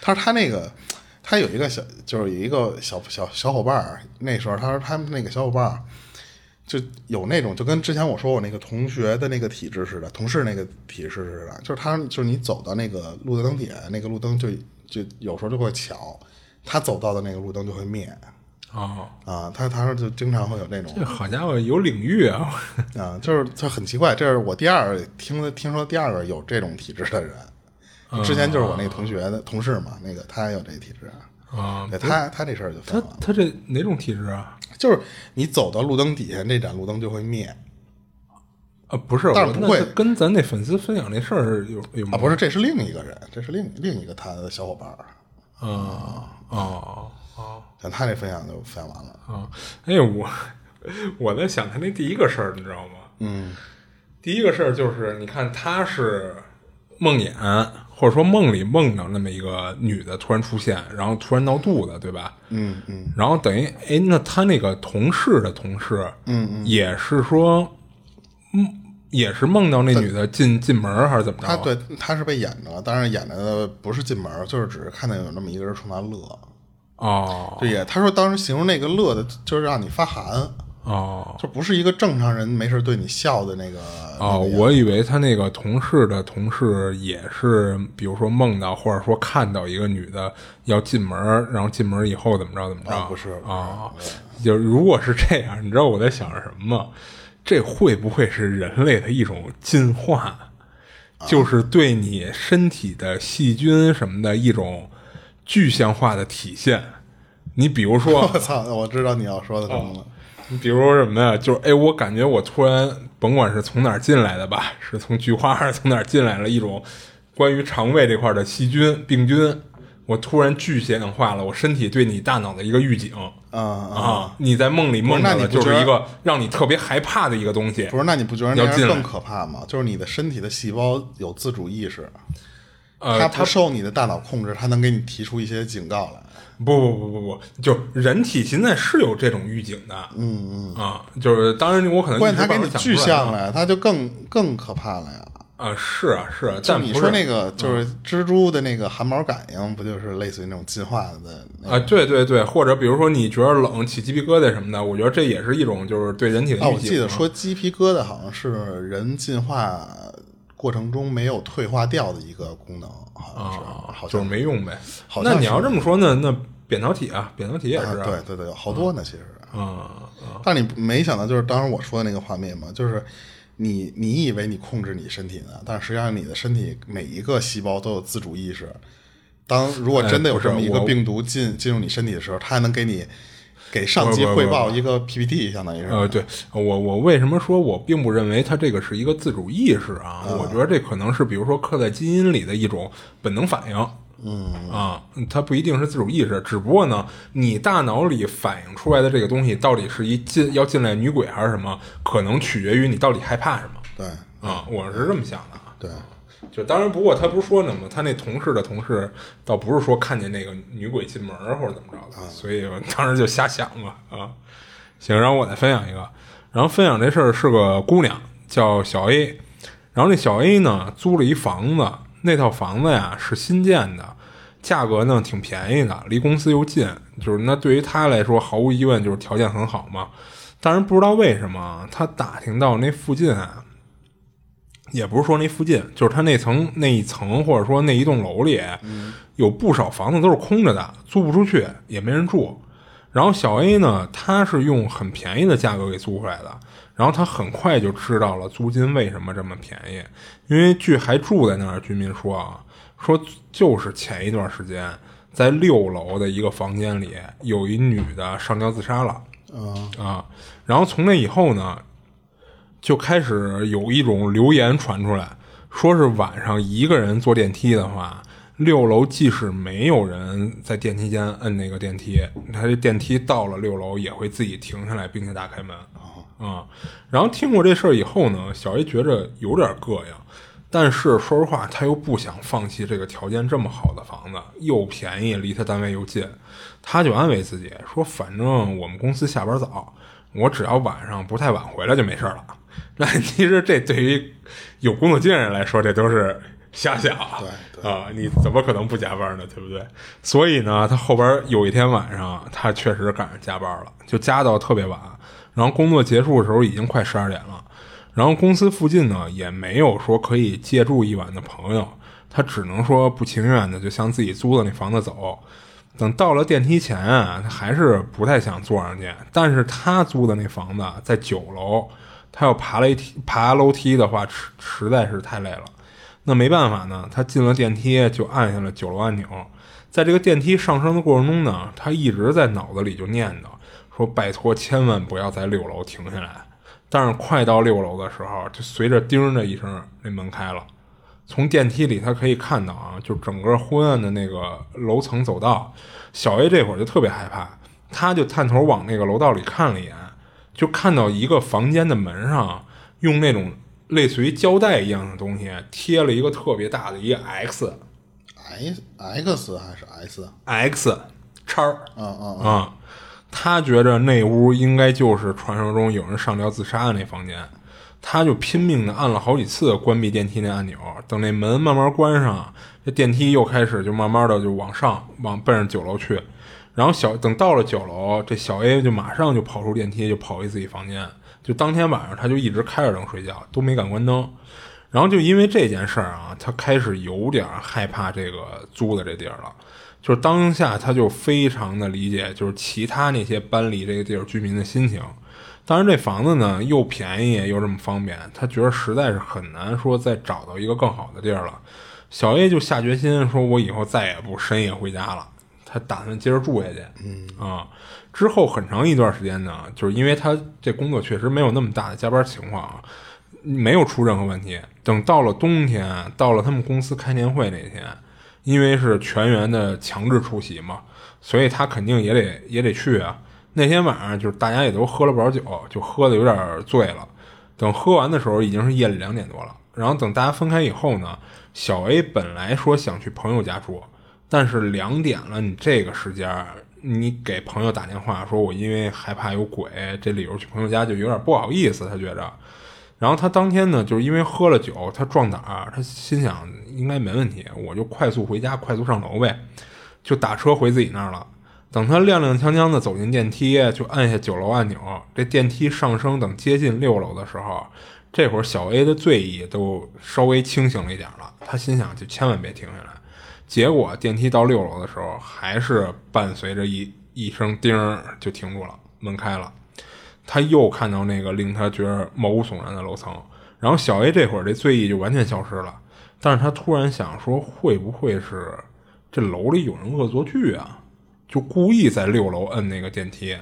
他说他那个，他有一个小，就是有一个小小小伙伴儿，那时候他说他们那个小伙伴儿就有那种，就跟之前我说我那个同学的那个体质似的，同事那个体质似的，就是他就是你走到那个路灯底下，那个路灯就就有时候就会巧，他走到的那个路灯就会灭哦，啊。他他说就经常会有那种这好家伙有领域啊！啊，就是他很奇怪，这是我第二听的听说第二个有这种体质的人。之前就是我那同学的同事嘛，那个他有这体质，啊，对他他这事儿就他，他这哪种体质啊？就是你走到路灯底下，那盏路灯就会灭啊，不是，但是不会跟咱那粉丝分享那事儿有有啊，不是，这是另一个人，这是另另一个他的小伙伴儿，啊哦哦像他那分享就分享完了，啊！哎，我我在想他那第一个事儿，你知道吗？嗯第一个事儿就是，你看他是梦魇，或者说梦里梦到那么一个女的突然出现，然后突然闹肚子，对吧？嗯嗯然后等于，哎，那他那个同事的同事，嗯嗯，也是说，嗯，也是梦到那女的进进门还是怎么着？他对他是被演着了，当然演的不是进门，就是只是看见有那么一个人冲他乐，哦对也他说当时形容那个乐的，就是让你发寒。哦就不是一个正常人没事对你笑的那个哦，我以为他那个同事的同事也是，比如说梦到或者说看到一个女的要进门，然后进门以后怎么着怎么着？啊不是啊，就如果是这样，你知道我在想什么吗？这会不会是人类的一种进化？就是对你身体的细菌什么的一种具象化的体现。你比如说，我操！我知道你要说的什么了。你比如说什么呀？就是哎，我感觉我突然甭管是从哪儿进来的吧，是从菊花还是从哪儿进来了一种关于肠胃这块的细菌病菌，我突然具象化了我身体对你大脑的一个预警啊啊！啊！你在梦里梦那到的就是一个让你特别害怕的一个东西不。是，那你不觉得那样更可怕吗？就是你的身体的细胞有自主意识，呃，它它不受你的大脑控制，它能给你提出一些警告来。不不不不不，就人体现在是有这种预警的，嗯嗯啊，就是当然我可能关键它一时半会给你具象了呀，它就更更可怕了呀。啊，是啊是啊，但是你说那个就是蜘蛛的那个汗毛感应，不就是类似于那种进化的那啊，对对对，或者比如说你觉得冷起鸡皮疙瘩什么的，我觉得这也是一种就是对人体的。我记得说鸡皮疙瘩好像是人进化过程中没有退化掉的一个功能，好像是，啊，好像就是没用呗。好像那你要这么说呢？那扁桃体啊，扁桃体也是啊，对对对，好多呢，其实。啊但你没想到，就是当时我说的那个画面嘛，就是你你以为你控制你身体呢，但实际上你的身体每一个细胞都有自主意识。当如果真的有这么一个病毒进进入你身体的时候，它还能给你给上级汇报一个 PPT，相当于是。呃，对我我为什么说我并不认为它这个是一个自主意识啊？我觉得这可能是比如说刻在基因里的一种本能反应。嗯啊，它不一定是自主意识，只不过呢，你大脑里反映出来的这个东西到底是一进要进来女鬼还是什么，可能取决于你到底害怕什么对啊。我是这么想的啊。对，就当然，不过他不是说呢吗？他那同事的同事倒不是说看见那个女鬼进门或者怎么着的，所以我当时就瞎想嘛啊。行，然后我再分享一个，然后分享这事儿是个姑娘叫小 A，然后那小 A 呢租了一房子，那套房子呀是新建的，价格呢挺便宜的，离公司又近，就是那对于他来说毫无疑问就是条件很好嘛。但是不知道为什么，他打听到那附近啊。也不是说那附近，就是他那层那一层，或者说那一栋楼里，有不少房子都是空着的，租不出去，也没人住。然后小 A 呢，他是用很便宜的价格给租回来的，然后他很快就知道了租金为什么这么便宜，因为据还住在那儿居民说啊，说就是前一段时间在六楼的一个房间里，有一女的上吊自杀了，啊，然后从那以后呢，就开始有一种流言传出来，说是晚上一个人坐电梯的话，六楼即使没有人在电梯间摁那个电梯，他这电梯到了六楼也会自己停下来，并且打开门。啊、然后听过这事儿以后呢，小 A 觉着有点膈应，但是说实话，他又不想放弃这个条件这么好的房子，又便宜，离他单位又近，他就安慰自己说：“反正我们公司下班早，我只要晚上不太晚回来就没事了。”那其实这对于有工作经验人来说，这都是瞎想。对啊，你怎么可能不加班呢？对不对？所以呢，他后边有一天晚上，他确实赶上加班了，就加到特别晚。然后工作结束的时候已经快十二点了。然后公司附近呢也没有说可以借住一晚的朋友，他只能说不情愿的就向自己租的那房子走。等到了电梯前啊，他还是不太想坐上去。但是他租的那房子在九楼，他要爬楼梯，爬楼梯的话实实在是太累了。那没办法呢，他进了电梯就按下了九楼按钮。在这个电梯上升的过程中呢，他一直在脑子里就念叨说：“拜托，千万不要在六楼停下来。”但是快到六楼的时候，就随着“叮”的一声，那门开了。从电梯里他可以看到啊，就整个昏暗的那个楼层走道。小 A 这会儿就特别害怕，他就探头往那个楼道里看了一眼，就看到一个房间的门上用那种类似于胶带一样的东西贴了一个特别大的一个 X，X X 还是 S？X 叉儿。嗯嗯啊。他觉着那屋应该就是传说中有人上吊自杀的那房间，他就拼命的按了好几次关闭电梯那按钮。等那门慢慢关上，这电梯又开始就慢慢的就往上往奔着九楼去。然后小等到了九楼，这小 A 就马上就跑出电梯，就跑回自己房间。就当天晚上他就一直开着灯睡觉，都没敢关灯。然后就因为这件事儿啊，他开始有点害怕这个租的这地儿了。就是当下，他就非常的理解，就是其他那些搬离这个地儿居民的心情。当然，这房子呢又便宜又这么方便，他觉得实在是很难说再找到一个更好的地儿了。小 A 就下决心说：“我以后再也不深夜回家了。”他打算接着住下去。嗯啊，之后很长一段时间呢，就是因为他这工作确实没有那么大的加班情况啊，没有出任何问题。等到了冬天，到了他们公司开年会那天。因为是全员的强制出席嘛，所以他肯定也得也得去啊。那天晚上就是大家也都喝了不少酒，就喝的有点醉了。等喝完的时候已经是夜里两点多了。然后等大家分开以后呢，小 A 本来说想去朋友家住，但是两点了，你这个时间你给朋友打电话说我因为害怕有鬼，这理由去朋友家就有点不好意思，他觉着。然后他当天呢，就是因为喝了酒，他壮胆儿，他心想应该没问题，我就快速回家，快速上楼呗，就打车回自己那儿了。等他踉踉跄跄的走进电梯，就按下九楼按钮，这电梯上升，等接近六楼的时候，这会儿小 A 的醉意都稍微清醒了一点了。他心想就千万别停下来。结果电梯到六楼的时候，还是伴随着一一声叮就停住了，门开了。他又看到那个令他觉得毛骨悚然的楼层，然后小 A 这会儿这醉意就完全消失了，但是他突然想说，会不会是这楼里有人恶作剧啊？就故意在六楼摁那个电梯。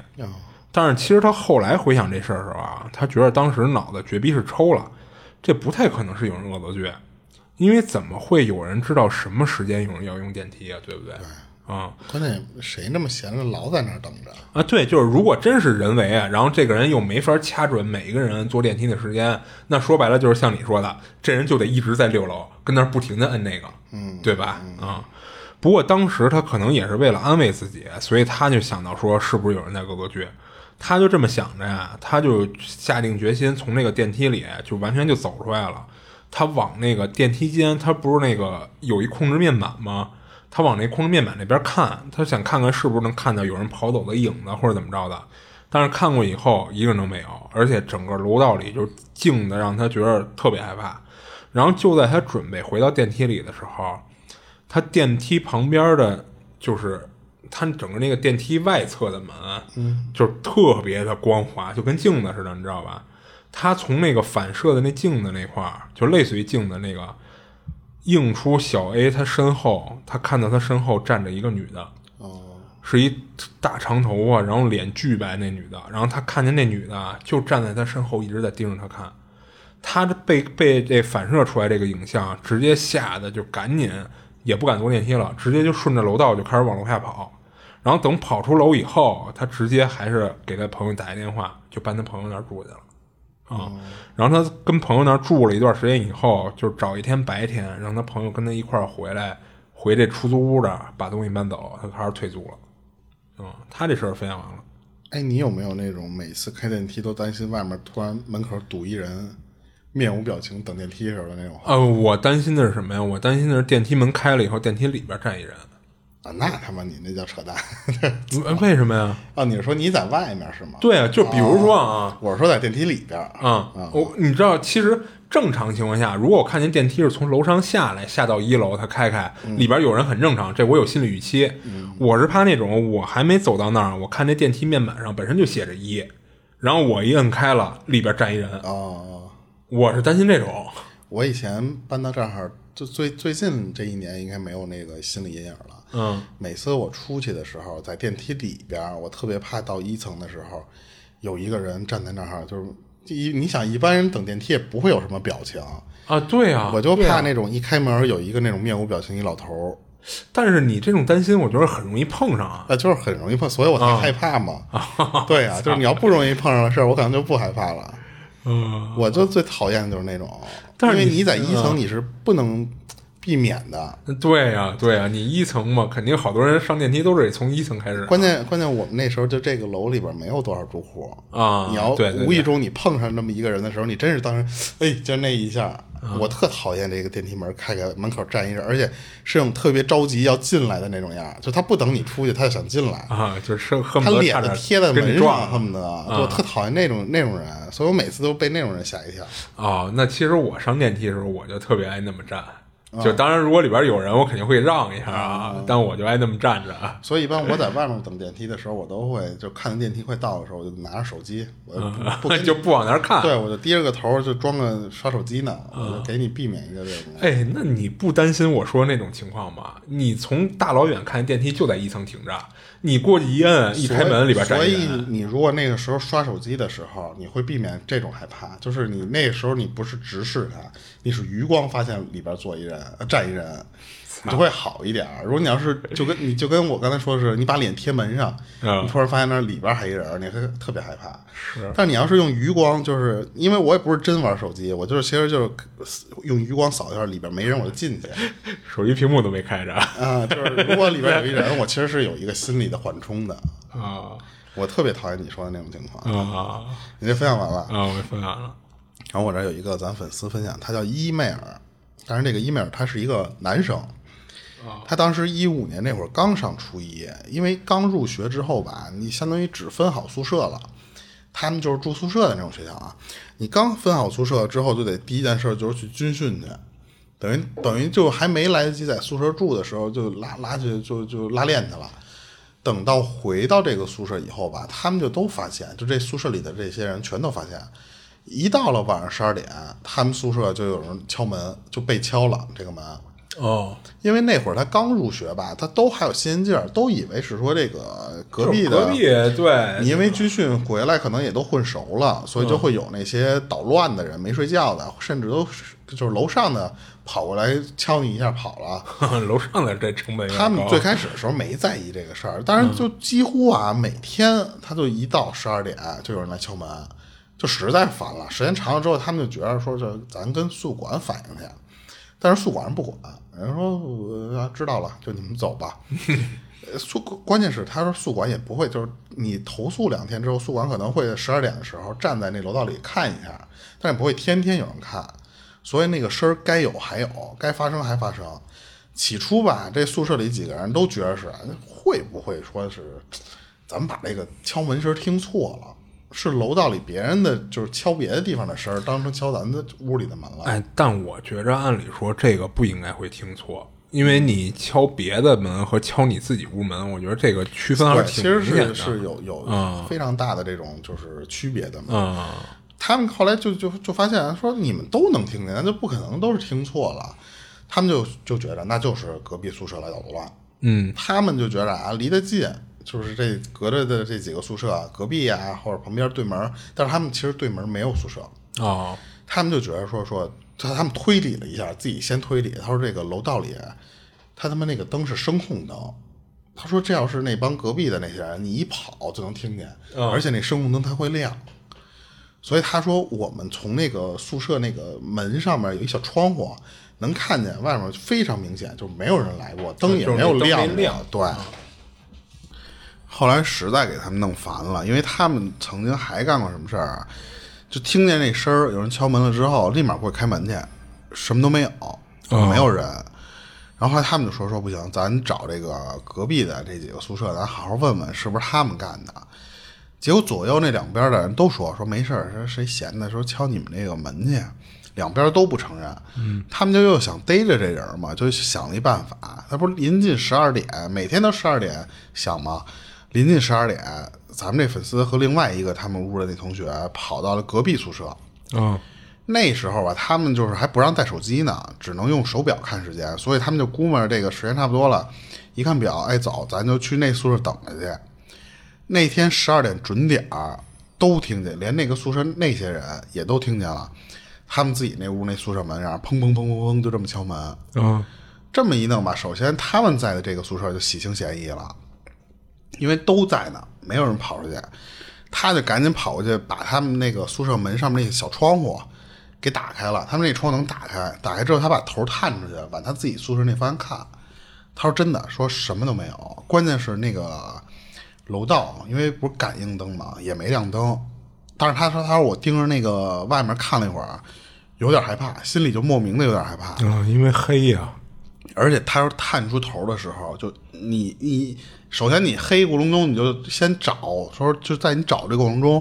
但是其实他后来回想这事儿的时候啊，他觉得当时脑子绝逼是抽了，这不太可能是有人恶作剧，因为怎么会有人知道什么时间有人要用电梯啊？对不对？啊，关键谁那么闲着老在那儿等着啊？对，就是如果真是人为啊，然后这个人又没法掐准每一个人坐电梯的时间，那说白了就是像你说的，这人就得一直在六楼跟那儿不停的摁那个，嗯，对吧？啊，不过当时他可能也是为了安慰自己，所以他就想到说是不是有人在恶作剧，他就这么想着呀，他就下定决心从那个电梯里就完全就走出来了，他往那个电梯间，他不是那个有一控制面板吗？他往那控制面板那边看，他想看看是不是能看到有人跑走的影子或者怎么着的。但是看过以后，一个人都没有，而且整个楼道里就静的让他觉得特别害怕。然后就在他准备回到电梯里的时候，他电梯旁边的就是他整个那个电梯外侧的门，嗯，就是特别的光滑，就跟镜子似的，你知道吧？他从那个反射的那镜子那块儿，就类似于镜子那个。映出小 A 他身后，他看到他身后站着一个女的，哦，是一大长头发，然后脸巨白那女的，然后他看见那女的就站在他身后，一直在盯着他看，他这被被这反射出来这个影像，直接吓得就赶紧也不敢坐电梯了，直接就顺着楼道就开始往楼下跑，然后等跑出楼以后，他直接还是给他朋友打一电话，就搬他朋友那儿住去了。啊。然后他跟朋友那儿住了一段时间以后，就找一天白天，让他朋友跟他一块儿回来，回这出租屋的把东西搬走，他开始退租了。嗯，他这事儿分享完了。哎，你有没有那种每次开电梯都担心外面突然门口堵一人，面无表情等电梯似的那种？呃，我担心的是什么呀？我担心的是电梯门开了以后，电梯里边站一人。啊，那他妈你那叫扯淡！为什么呀？啊，你是说你在外面是吗？对啊，就比如说啊，我是说在电梯里边啊，我你知道，其实正常情况下，如果我看见电梯是从楼上下来，下到一楼，它开开里边有人很正常，这我有心理预期。我是怕那种我还没走到那儿，我看那电梯面板上本身就写着一，然后我一摁开了，里边站一人。哦，我是担心这种。我以前搬到这儿，就最最近这一年应该没有那个心理阴影了。嗯，每次我出去的时候，在电梯里边，我特别怕到一层的时候，有一个人站在那儿，就是一你想一般人等电梯也不会有什么表情啊，对啊，我就怕那种一开门有一个那种面无表情一老头儿。但 是你这种担心，我觉得很容易碰上啊，就是很容易碰，所以我才害怕嘛。对啊，就是你要不容易碰上的事儿，我可能就不害怕了。嗯，我就最讨厌就是那种，因为你在一层你是不能。避免的，对呀，对呀，你一层嘛，肯定好多人上电梯都是得从一层开始。关键关键，我们那时候就这个楼里边没有多少住户啊。你要无意中你碰上那么一个人的时候，你真是当时，哎，就那一下，我特讨厌这个电梯门开开，门口站一人，而且是那种特别着急要进来的那种样，就他不等你出去，他就想进来啊，就是他脸子贴在门上，恨不得，就特讨厌那种那种人，所以我每次都被那种人吓一跳。哦，那其实我上电梯的时候，我就特别爱那么站。就当然，如果里边有人，我肯定会让一下啊，但我就爱那么站着。所以一般我在外面等电梯的时候，我都会就看见电梯快到的时候，我就拿着手机，我不 就不往那儿看。对，我就低着个头，就装个刷手机呢，我就给你避免一个这种。哎，那你不担心我说那种情况吗？你从大老远看电梯就在一层停着。你过去一摁，一开门里边站所以你如果那个时候刷手机的时候，你会避免这种害怕。就是你那个时候你不是直视它，你是余光发现里边坐一人，站一人。就会好一点。如果你要是 就跟你就跟我刚才说的是，你把脸贴门上，你突然发现那里边还一人，你会特别害怕。是，但你要是用余光，就是因为我也不是真玩手机，我就是其实就是用余光扫一下里边没人，我就进去。手机屏幕都没开着啊，就是如果里边有一人，我其实是有一个心理的缓冲的啊。我特别讨厌你说的那种情况啊。你这分享完了啊？我分享了。然后我这有一个咱粉丝分享，他叫伊妹尔，但是这个伊妹尔他是一个男生。他当时一五年那会儿刚上初一，因为刚入学之后吧，你相当于只分好宿舍了。他们就是住宿舍的那种学校啊。你刚分好宿舍之后，就得第一件事就是去军训去，等于等于就还没来得及在宿舍住的时候，就拉拉去就就拉练去了。等到回到这个宿舍以后吧，他们就都发现，就这宿舍里的这些人全都发现，一到了晚上十二点，他们宿舍就有人敲门，就被敲了这个门。哦，因为那会儿他刚入学吧，他都还有新鲜劲儿，都以为是说这个隔壁的隔壁对，你因为军训回来可能也都混熟了，所以就会有那些捣乱的人、没睡觉的，甚至都就是楼上的跑过来敲你一下跑了。楼上的这成本，他们最开始的时候没在意这个事儿，但是就几乎啊，每天他就一到十二点就有人来敲门，就实在烦了。时间长了之后，他们就觉得说，这咱跟宿管反映去，但是宿管人不管。人说我知道了，就你们走吧。宿关键是他说宿管也不会，就是你投诉两天之后，宿管可能会十二点的时候站在那楼道里看一下，但也不会天天有人看。所以那个声儿该有还有，该发生还发生。起初吧，这宿舍里几个人都觉得是会不会说是咱们把这个敲门声听错了。是楼道里别人的，就是敲别的地方的声儿，当成敲咱的屋里的门了。哎，但我觉着按理说这个不应该会听错，因为你敲别的门和敲你自己屋门，我觉得这个区分还是挺明显的。其实是是有有非常大的这种就是区别的嘛。他们后来就就就发现说你们都能听见，那就不可能都是听错了。他们就就觉得那就是隔壁宿舍来捣乱。嗯，他们就觉得啊离得近。就是这隔着的这几个宿舍啊，隔壁啊或者旁边对门，但是他们其实对门没有宿舍哦。他们就觉得说说，他他们推理了一下，自己先推理。他说这个楼道里，他他妈那个灯是声控灯。他说这要是那帮隔壁的那些人，你一跑就能听见，而且那声控灯它会亮。所以他说我们从那个宿舍那个门上面有一小窗户，能看见外面非常明显，就没有人来过，灯也没有亮对。后来实在给他们弄烦了，因为他们曾经还干过什么事儿啊？就听见那声儿，有人敲门了之后，立马过去开门去，什么都没有，没有人。然后后来他们就说说不行，咱找这个隔壁的这几个宿舍，咱好好问问是不是他们干的。结果左右那两边的人都说说没事儿，说谁闲的，说敲你们那个门去，两边都不承认。嗯，他们就又想逮着这人嘛，就想了一办法。他不是临近十二点，每天都十二点响吗？临近十二点，咱们这粉丝和另外一个他们屋的那同学跑到了隔壁宿舍。嗯那时候吧，他们就是还不让带手机呢，只能用手表看时间，所以他们就估摸着这个时间差不多了，一看表，哎，走，咱就去那宿舍等着去。那天十二点准点儿，都听见，连那个宿舍那些人也都听见了，他们自己那屋那宿舍门上砰砰砰砰砰就这么敲门，嗯这么一弄吧，首先他们在的这个宿舍就洗清嫌疑了，因为都在呢，没有人跑出去，他就赶紧跑过去，把他们那个宿舍门上面那个小窗户给打开了。他们那窗户能打开，打开之后他把头探出去，往他自己宿舍那方向看。他说真的，说什么都没有，关键是那个楼道，因为不是感应灯嘛，也没亮灯。但是他说，他说我盯着那个外面看了一会儿，有点害怕，心里就莫名的有点害怕。嗯，因为黑呀、而且他说探出头的时候，就你你首先你黑咕隆咚，你就先找，说就在你找这过程中，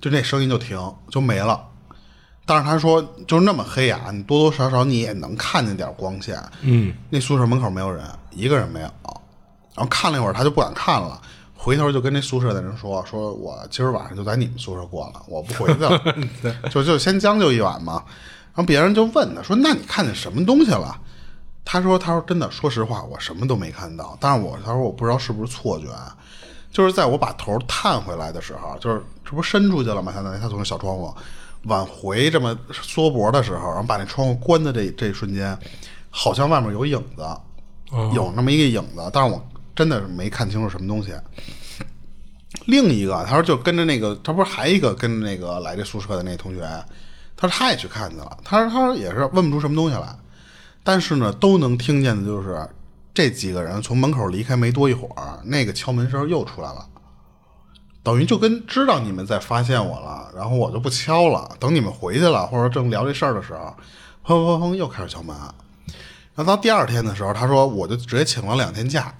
就那声音就停就没了。但是他说就是那么黑啊，你多多少少你也能看见点光线。嗯，那宿舍门口没有人，一个人没有。然后看了一会儿，他就不敢看了，回头就跟那宿舍的人说：“说我今儿晚上就在你们宿舍过了，我不回去了，就就先将就一晚嘛。”然后别人就问他说：“那你看见什么东西了？”他说：“他说真的，说实话，我什么都没看到。但是我他说我不知道是不是错觉，就是在我把头探回来的时候，就是这不伸出去了吗？相当于他从小窗户往回这么缩脖的时候，然后把那窗户关的这这一瞬间，好像外面有影子，有那么一个影子，但是我真的是没看清楚什么东西。另一个，他说就跟着那个，他不是还一个跟着那个来这宿舍的那同学，他说他也去看去了，他说他说也是问不出什么东西来，但是呢，都能听见的就是这几个人从门口离开没多一会儿，那个敲门声又出来了，等于就跟知道你们在发现我了，然后我就不敲了，等你们回去了或者正聊这事儿的时候，砰砰砰又开始敲门，然后到第二天的时候，他说我就直接请了两天假。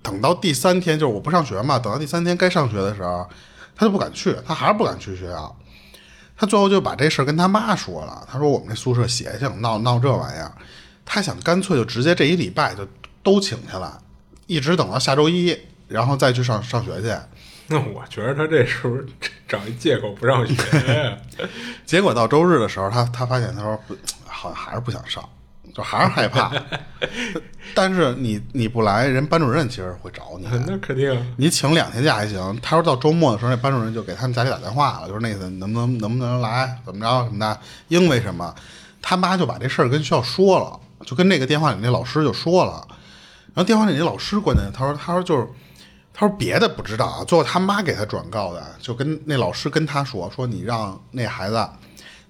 等到第三天，就是我不上学嘛，等到第三天该上学的时候，他就不敢去，他还是不敢去学校。他最后就把这事儿跟他妈说了，他说我们这宿舍邪性，闹闹这玩意儿，他想干脆就直接这一礼拜就都请下来，一直等到下周一，然后再去上上学去。那我觉得他这是不是找一借口不让学呀？结果到周日的时候，他他发现他说不，好像还是不想上，就还是害怕。但是你你不来，人班主任其实会找你。那肯定。你请两天假还行。他说到周末的时候，那班主任就给他们家里打电话了，就说那个能不能能不能来，怎么着什么的。因为什么？他妈就把这事儿跟学校说了，就跟那个电话里那老师就说了。然后电话里那老师关键他说他说就是他说别的不知道啊，最后他妈给他转告的，就跟那老师跟他说说你让那孩子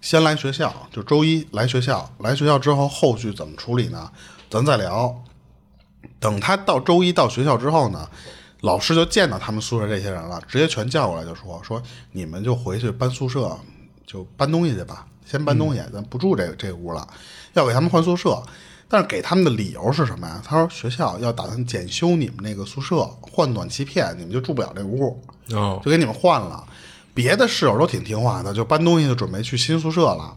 先来学校，就周一来学校，来学校之后后续怎么处理呢？咱再聊。等他到周一到学校之后呢，老师就见到他们宿舍这些人了，直接全叫过来就说说你们就回去搬宿舍，就搬东西去吧，先搬东西，咱不住这个这个屋了，要给他们换宿舍。但是给他们的理由是什么呀？他说学校要打算检修你们那个宿舍，换暖气片，你们就住不了这屋，哦，就给你们换了。别的室友都挺听话的，就搬东西就准备去新宿舍了。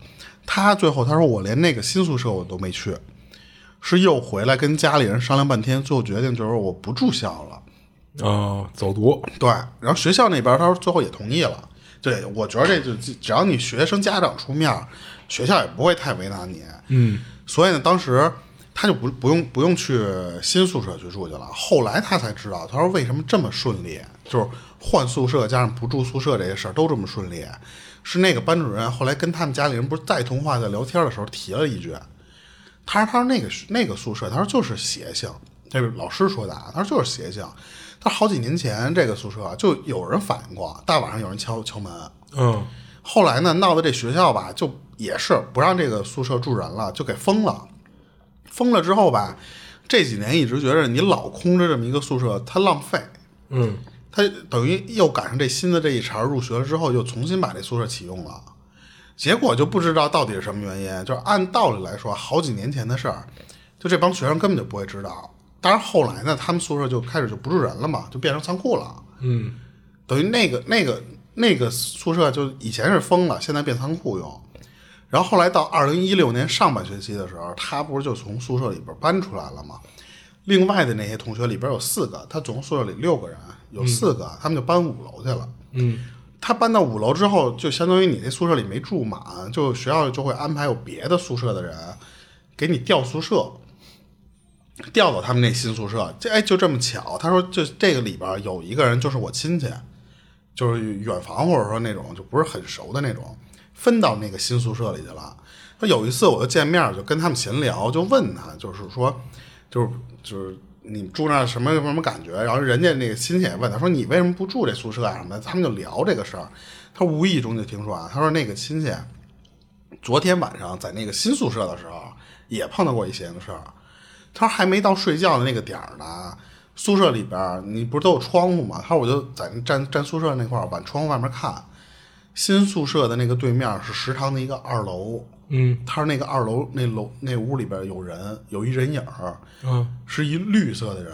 他最后他说我连那个新宿舍我都没去，是又回来跟家里人商量半天，最后决定就是我不住校了。哦，走读。对，然后学校那边他说最后也同意了。对，我觉得这就只要你学生家长出面，学校也不会太为难你。嗯，所以呢，当时他就不不用不用去新宿舍去住去了。后来他才知道，他说为什么这么顺利，就是换宿舍加上不住宿舍这些事儿都这么顺利，是那个班主任后来跟他们家里人不是再通话在聊天的时候提了一句，他说他说那个那个宿舍，他说就是邪性，这是老师说的啊，他说就是邪性。他说好几年前这个宿舍就有人反映过，大晚上有人敲敲门，嗯，后来呢，闹的这学校吧，就也是不让这个宿舍住人了，就给封了。封了之后吧，这几年一直觉得你老空着这么一个宿舍，它浪费。嗯，他等于又赶上这新的这一茬入学了之后，又重新把这宿舍启用了。结果就不知道到底是什么原因，就是按道理来说，好几年前的事儿，就这帮学生根本就不会知道。当然后来呢，他们宿舍就开始就不住人了嘛，就变成仓库了。嗯，等于那个那个那个宿舍就以前是封了，现在变仓库用。然后后来到二零一六年上半学期的时候，他不是就从宿舍里边搬出来了吗？另外的那些同学里边有四个，他总共宿舍里六个人，有四个，他们就搬五楼去了。嗯，他搬到五楼之后，就相当于你那宿舍里没住满，就学校就会安排有别的宿舍的人给你调宿舍，调到他们那新宿舍。这哎，就这么巧，他说就这个里边有一个人就是我亲戚，就是远房或者说那种就不是很熟的那种，分到那个新宿舍里去了。他有一次我就见面，就跟他们闲聊，就问他，就是说，就是就是你住那儿什么什么感觉？然后人家那个亲戚也问他说你为什么不住这宿舍啊？什么的？他们就聊这个事儿。他无意中就听说啊，他说那个亲戚昨天晚上在那个新宿舍？的时候也碰到过一些的事儿。他说还没到睡觉的那个点儿呢，宿舍？里边你不是都有窗户吗？他说我就在站站宿舍那块儿往窗户外面看，新宿舍的那个对面是食堂的一个二楼。嗯，他说那个二楼那楼那屋里边有人，有一人影儿，嗯，是一绿色的人，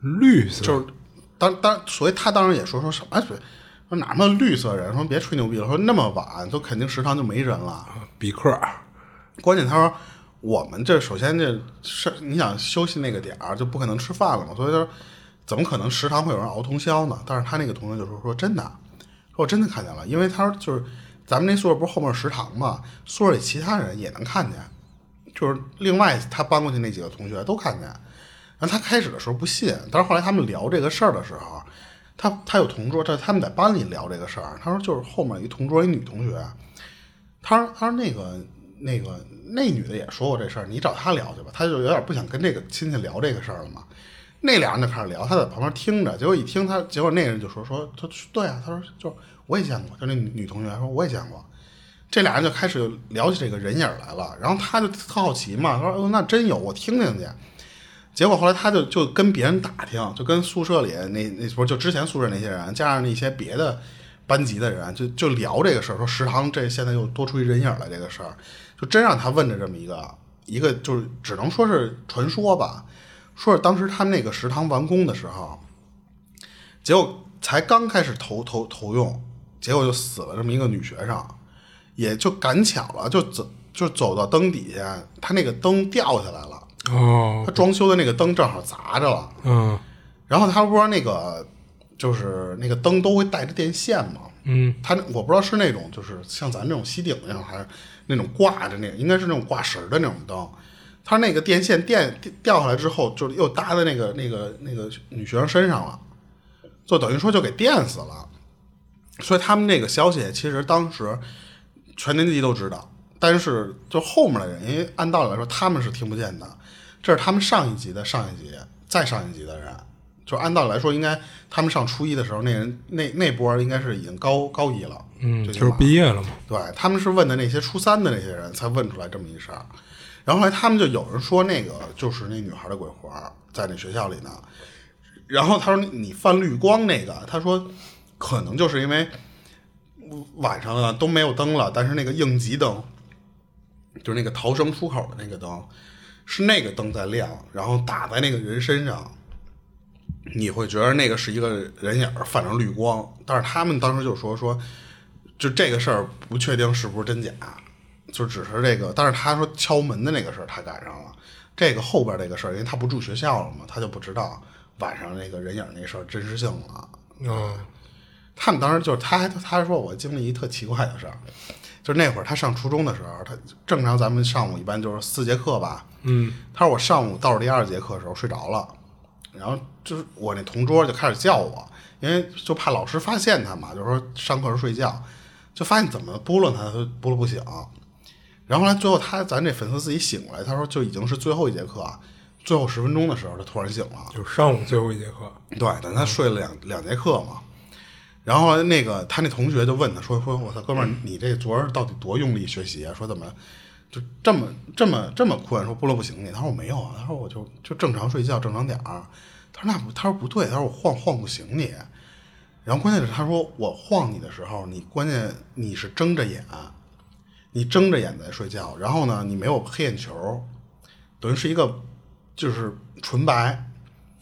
绿色，就是当当，所以他当时也说说什么说说哪么绿色人，说别吹牛逼了，说那么晚都肯定食堂就没人了。比克，关键他说我们这首先这是你想休息那个点儿就不可能吃饭了嘛，所以他说怎么可能食堂会有人熬通宵呢？但是他那个同学就说说真的，说我真的看见了，因为他说就是咱们那宿舍不是后面食堂嘛，宿舍里其他人也能看见，就是另外他搬过去那几个同学都看见。然后他开始的时候不信，但是后来他们聊这个事儿的时候，他他有同桌，这他们在班里聊这个事儿，他说就是后面一同桌一女同学，他说他说那个那个那女的也说过这事儿，你找她聊去吧。他就有点不想跟这个亲戚聊这个事儿了嘛。那俩人就开始聊，他在旁边听着，结果一听他，结果那个人就说说他对啊，他说就我也见过，就那女同学说我也见过。这俩人就开始聊起这个人影来了，然后他就特好奇嘛，他说、哦、那真有，我听听去。结果后来他就就跟别人打听，就跟宿舍里那那不是就之前宿舍那些人，加上那些别的班级的人，就就聊这个事儿，说食堂这现在又多出一人影来这个事儿，就真让他问着这么一个一个，就是只能说是传说吧。说是当时他们那个食堂完工的时候，结果才刚开始投投投用，结果就死了这么一个女学生，也就赶巧了，就走就走到灯底下，她那个灯掉下来了。哦，他装修的那个灯正好砸着了，嗯。然后他不是那个就是那个灯都会带着电线嘛，嗯，他我不知道是那种就是像咱这种吸顶那种，还是那种挂着那，应该是那种挂绳的那种灯。他那个电线电掉下来之后，就又搭在那个那个那个女学生身上了，就等于说就给电死了。所以他们那个消息其实当时全年级都知道，但是就后面的人，因为按道理来说他们是听不见的，这是他们上一级的上一级再上一级的人，就按道理来说应该他们上初一的时候，那人那那波应该是已经高高一了，嗯，就是毕业了嘛。对，他们是问的那些初三的那些人才问出来这么一事儿，然后后来他们就有人说那个就是那女孩的鬼魂儿在那学校里呢，然后他说你泛绿光那个，他说可能就是因为晚上了都没有灯了，但是那个应急灯就是那个逃生出口的那个灯是那个灯在亮，然后打在那个人身上。你会觉得那个是一个人影儿泛着绿光，但是他们当时就说说，就这个事儿不确定是不是真假，就只是这个。但是他说敲门的那个事儿他赶上了，这个后边这个事儿，因为他不住学校了嘛，他就不知道晚上那个人影那事儿真实性了。嗯他们当时就是他还他还说我经历一特奇怪的事儿，就是那会儿他上初中的时候，他正常咱们上午一般就是四节课吧，嗯他说我上午倒数第二节课的时候睡着了，然后就是我那同桌就开始叫我，因为就怕老师发现他嘛，就说上课时候睡觉，就发现怎么拨弄他，都拨了不醒。然后后来最后他咱这粉丝自己醒过来，他说就已经是最后一节课，最后十分钟的时候他突然醒了。就是上午最后一节课。对，但他睡了两两节课嘛。然后那个他那同学就问他说说我操哥们儿你这昨儿到底多用力学习啊？说怎么就这么这么这么困？说不了不行你。他说我没有啊，他说我就就正常睡觉正常点儿。他说那不他说不对，他说我晃晃不醒你。然后关键是他说我晃你的时候，你关键你是睁着眼，你睁着眼在睡觉，然后呢你没有黑眼球，等于是一个就是纯白。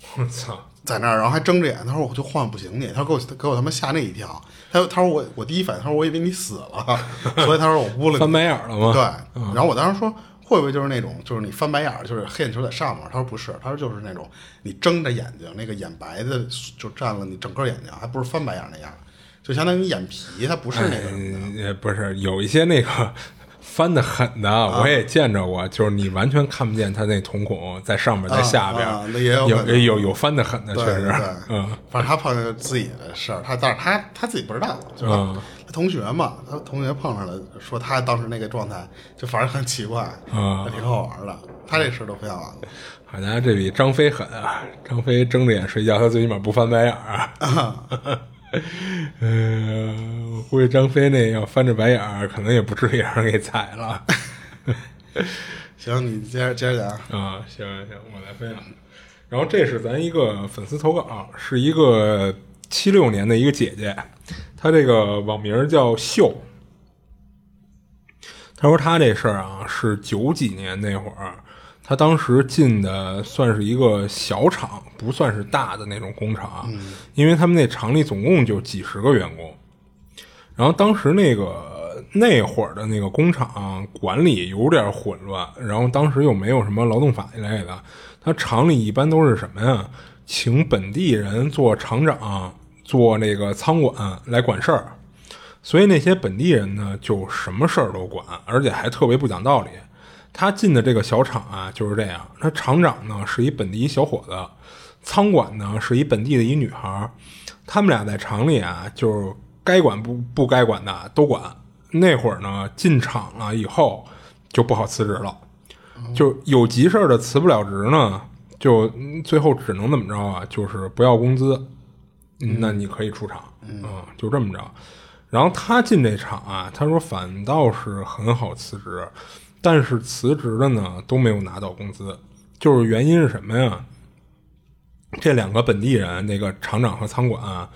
我操！在那儿，然后还睁着眼，他说我就晃不醒你，他说给我给我他妈吓那一跳，他他说我我第一反应，他说我以为你死了，所以他说我捂了你，翻白眼了吗？对，然后我当时说会不会就是那种就是你翻白眼，就是黑眼球在上面？他说不是，他说就是那种你睁着眼睛，那个眼白的就占了你整个眼睛，还不是翻白眼那样，就相当于眼皮，它不是那个，也不是有一些那个。翻的狠的，我也见着过，就是你完全看不见他那瞳孔在上面，在下边，有有有翻的狠的，确实，嗯，反正他碰见自己的事儿，他但是他他自己不知道，就是他同学嘛，他同学碰上了，说他当时那个状态，就反正很奇怪，啊，挺好玩的，他这事儿都非常好好家伙，这比张飞狠啊！张飞睁着眼睡觉，他最起码不翻白眼儿啊。嗯，我估计张飞那要翻着白眼儿，可能也不至于让人给踩了。行，你接着接着讲啊。行行，我来分享。然后这是咱一个粉丝投稿，是一个七六年的一个姐姐，她这个网名叫秀。她说她这事儿啊，是九几年那会儿。他当时进的算是一个小厂，不算是大的那种工厂，因为他们那厂里总共就几十个员工。然后当时那个那会儿的那个工厂管理有点混乱，然后当时又没有什么劳动法一类的，他厂里一般都是什么呀？请本地人做厂长，做那个仓管来管事儿。所以那些本地人呢，就什么事儿都管，而且还特别不讲道理。他进的这个小厂啊，就是这样。他厂长呢是一本地一小伙子，仓管呢是一本地的一女孩他们俩在厂里啊，就是该管不不该管的都管。那会儿呢，进厂了以后就不好辞职了，就有急事儿的辞不了职呢，就最后只能怎么着啊？就是不要工资，那你可以出厂嗯，就这么着。然后他进这厂啊，他说反倒是很好辞职。但是辞职的呢都没有拿到工资，就是原因是什么呀？这两个本地人，那个厂长和仓管啊，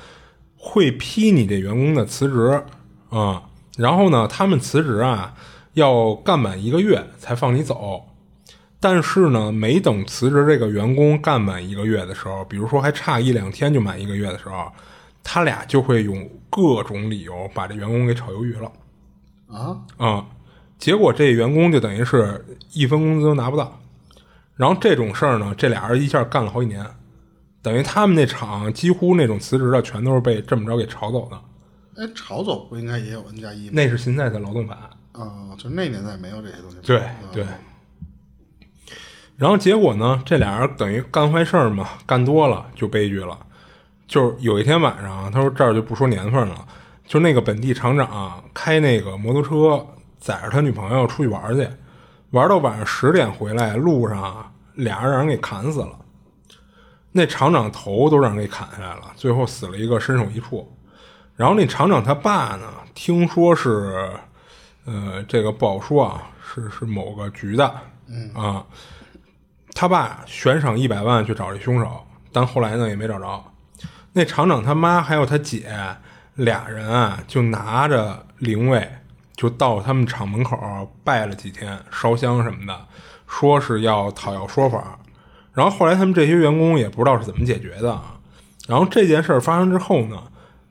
会批你这员工的辞职啊，然后呢，他们辞职啊要干满一个月才放你走。但是呢，没等辞职这个员工干满一个月的时候，比如说还差一两天就满一个月的时候，他俩就会用各种理由把这员工给炒鱿鱼了啊啊！结果这员工就等于是一分工资都拿不到，然后这种事儿呢，这俩人一下干了好几年，等于他们那厂几乎那种辞职的全都是被这么着给炒走的。哎，炒走不应该也有 N 加一吗？那是现在的劳动法啊，就那年代没有这些东西。对对。然后结果呢，这俩人等于干坏事儿嘛，干多了就悲剧了。就是有一天晚上，他说这儿就不说年份了，就那个本地厂长开那个摩托车。载着他女朋友出去玩去，玩到晚上十点回来，路上俩人让人给砍死了。那厂长头都让人给砍下来了，最后死了一个身首异处。然后那厂长他爸呢，听说是，呃，这个不好说啊，是是某个局的，啊，他爸悬赏一百万去找这凶手，但后来呢也没找着。那厂长他妈还有他姐俩人啊，就拿着灵位。就到他们厂门口拜了几天，烧香什么的，说是要讨要说法。然后后来他们这些员工也不知道是怎么解决的啊。然后这件事儿发生之后呢，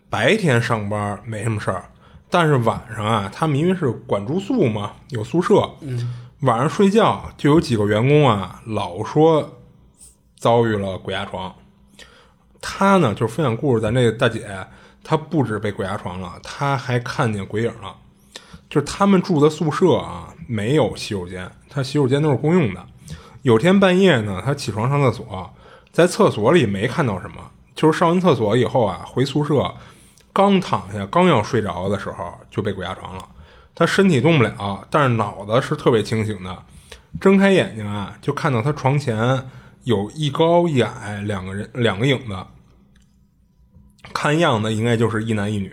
白天上班没什么事儿，但是晚上啊，他们因为是管住宿嘛，有宿舍，晚上睡觉就有几个员工啊，老说遭遇了鬼压床。他呢就分享故事，咱这个大姐，她不止被鬼压床了，她还看见鬼影了。就是他们住的宿舍啊，没有洗手间，他洗手间都是公用的。有天半夜呢，他起床上厕所，在厕所里没看到什么，就是上完厕所以后啊，回宿舍，刚躺下，刚要睡着的时候就被鬼压床了。他身体动不了，但是脑子是特别清醒的。睁开眼睛啊，就看到他床前有一高一矮两个人，两个影子。看样子应该就是一男一女。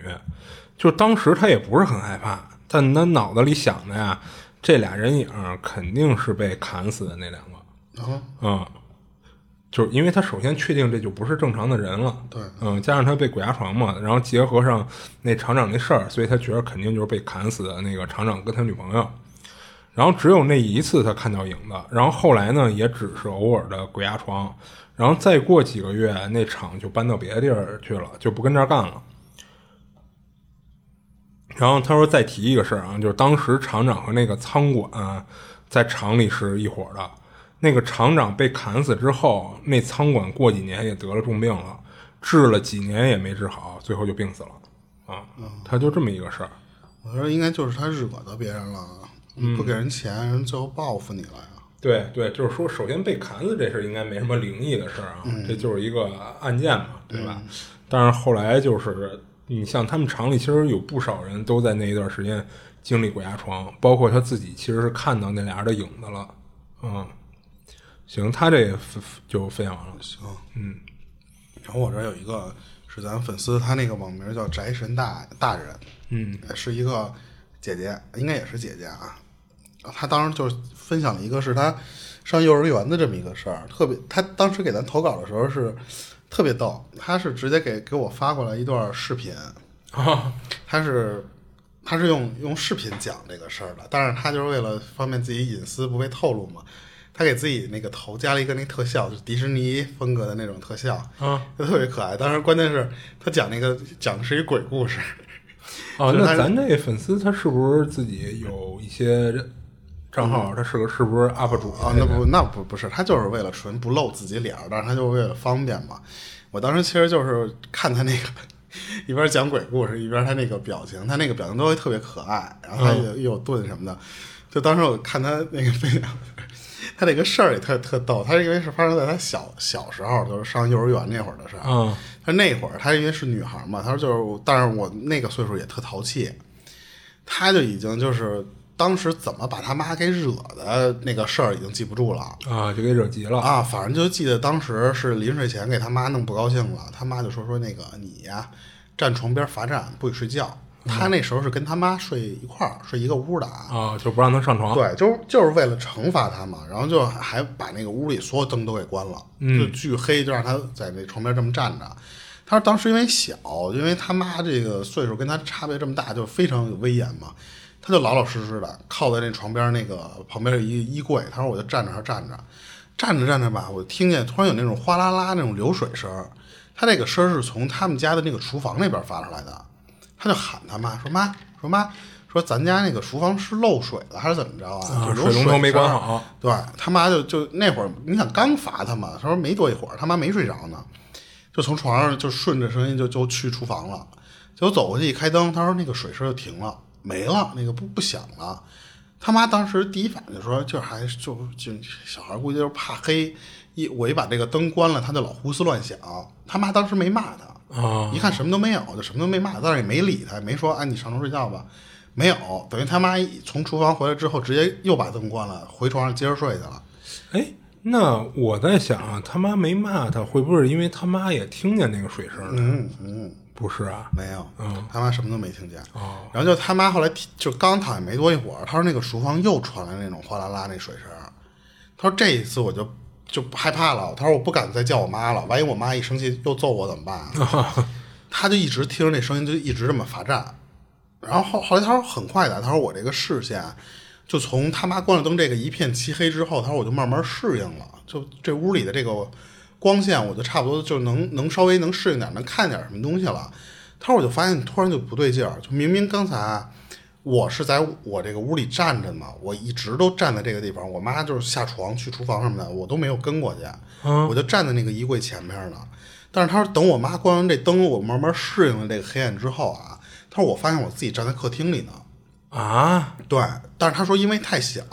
就当时他也不是很害怕，但他脑子里想的呀，这俩人影肯定是被砍死的那两个。啊嗯，就是因为他首先确定这就不是正常的人了。对，嗯，加上他被鬼压床嘛，然后结合上那厂长那事儿，所以他觉得肯定就是被砍死的那个厂长跟他女朋友。然后只有那一次他看到影子，然后后来呢也只是偶尔的鬼压床，然后再过几个月那厂就搬到别的地儿去了，就不跟这儿干了。然后他说再提一个事儿啊，就是当时厂长和那个仓管在厂里是一伙的，那个厂长被砍死之后，那仓管过几年也得了重病了，治了几年也没治好，最后就病死了啊。他就这么一个事儿。我说应该就是他惹到别人了，不给人钱，人最后报复你了呀。对对，就是说，首先被砍死这事应该没什么灵异的事儿啊，这就是一个案件嘛，对吧？但是后来就是，你像他们厂里其实有不少人都在那一段时间经历鬼压床，包括他自己其实是看到那俩人的影子了。嗯，行，他这就分享完了。行，嗯。然后我这儿有一个是咱粉丝，他那个网名叫宅神大大人，嗯，是一个姐姐，应该也是姐姐啊。他当时就分享了一个是他上幼儿园的这么一个事儿，特别他当时给咱投稿的时候是特别逗，他是直接给给我发过来一段视频，啊，他是他是用用视频讲这个事儿的，但是他就是为了方便自己隐私不被透露嘛，他给自己那个头加了一个那特效，就是迪士尼风格的那种特效，啊，就特别可爱。当时关键是他讲那个讲的是一鬼故事，哦，那咱这粉丝他是不是自己有一些账号？他是个是不是 UP 主啊，那不那不不是，他就是为了纯不露自己脸儿，但是他就是为了方便嘛。我当时其实就是看他那个 一边讲鬼故事，一边他那个表情，他那个表情都会特别可爱，然后他又又有盾什么的。就当时我看他那个分享，他这个事儿也特特逗。他因为是发生在他小小时候，就是上幼儿园那会儿的事儿。嗯他那会儿他因为是女孩嘛，他说就是，但是我那个岁数也特淘气，他就已经就是当时怎么把他妈给惹的那个事儿已经记不住了啊，就给惹急了。啊，反正就记得当时是临睡前给他妈弄不高兴了，他妈就说说那个你呀站床边罚站不许睡觉。他那时候是跟他妈睡一块儿，睡一个屋的啊。啊，就不让他上床。对，就是就是为了惩罚他嘛，然后就还把那个屋里所有灯都给关了，就巨黑，就让他在那床边这么站着。他说当时因为小，因为他妈这个岁数跟他差别这么大，就非常有威严嘛，他就老老实实的靠在那床边那个旁边的一衣柜。他说我就站着站着，站着站着吧，我听见突然有那种哗啦啦那种流水声儿，他那个声儿是从他们家的那个厨房那边发出来的。他就喊他妈说妈说妈说咱家那个厨房是漏水了还是怎么着啊？啊就水龙头没关好。对他妈就就那会儿，你想刚罚他嘛，他说没多一会儿，他妈没睡着呢，就从床上就顺着声音就就去厨房了。结果走过去一开灯，他说那个水声就停了，没了，那个不不响了。他妈当时第一反应就说，就还就就小孩估计就是怕黑，一我一把这个灯关了，他就老胡思乱想。他妈当时没骂他。啊一看什么都没有，就什么都没骂，但是也没理他，也没说哎你上床睡觉吧，没有，等于他妈从厨房回来之后，直接又把灯关了，回床上接着睡去了。哎，那我在想啊，他妈没骂他，会不会是因为他妈也听见那个水声了？嗯嗯，不是啊，没有，嗯他妈什么都没听见。哦然后就他妈后来就刚躺下没多一会儿，他说那个厨房又传来那种哗啦啦那水声，他说这一次我就就害怕了，他说我不敢再叫我妈了，万一我妈一生气又揍我怎么办、啊？他就一直听着那声音，就一直这么罚站。然后后后来他说很快的，他说我这个视线就从他妈关了灯这个一片漆黑之后，他说我就慢慢适应了，就这屋里的这个光线，我就差不多就能能稍微能适应点，能看点什么东西了。他说我就发现突然就不对劲儿，就明明刚才我是在我这个屋里站着嘛，我一直都站在这个地方，我妈就是下床去厨房什么的，我都没有跟过去，我就站在那个衣柜前面呢。但是他说等我妈关完这灯，我慢慢适应了这个黑暗之后啊，他说我发现我自己站在客厅里呢。啊，对，但是他说因为太小，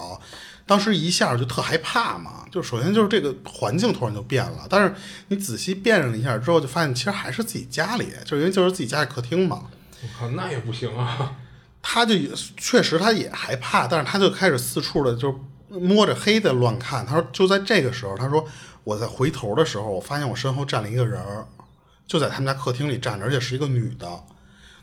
当时一下就特害怕嘛，就首先就是这个环境突然就变了，但是你仔细辨认了一下之后，就发现其实还是自己家里，就因为就是自己家里客厅嘛。我靠，那也不行啊。他就也确实他也害怕，但是他就开始四处的就摸着黑的乱看。他说就在这个时候，他说我在回头的时候，我发现我身后站了一个人儿，就在他们家客厅里站着，而且是一个女的。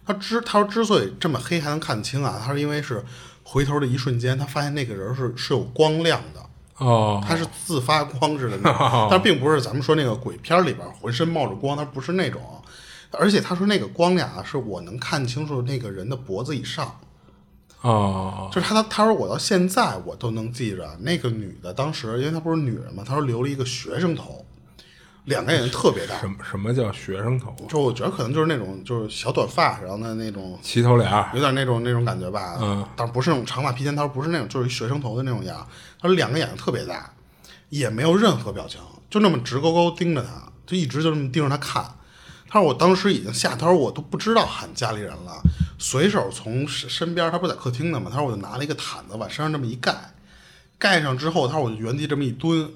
他之他说之所以这么黑还能看清啊，他说因为是回头的一瞬间，他发现那个人是是有光亮的。哦，它是自发光似的那种，但并不是咱们说那个鬼片里边浑身冒着光，它不是那种。而且他说那个光亮啊，是我能看清楚那个人的脖子以上。哦，就是他他说我到现在我都能记着那个女的，当时因为她不是女人嘛，她说留了一个学生头，两个眼睛特别大。什么什么叫学生头？就我觉得可能就是那种就是小短发，然后呢那种齐头脸，有点那种那种感觉吧。嗯，但不是那种长发披肩，他说不是那种，就是一学生头的那种样。他说两个眼睛特别大，也没有任何表情，就那么直勾勾盯着他，就一直就这么盯着他看。他说我当时已经吓，他说我都不知道喊家里人了，随手从身身边，他不是在客厅呢嘛，他说我就拿了一个毯子往身上这么一盖，盖上之后，他说我就原地这么一蹲。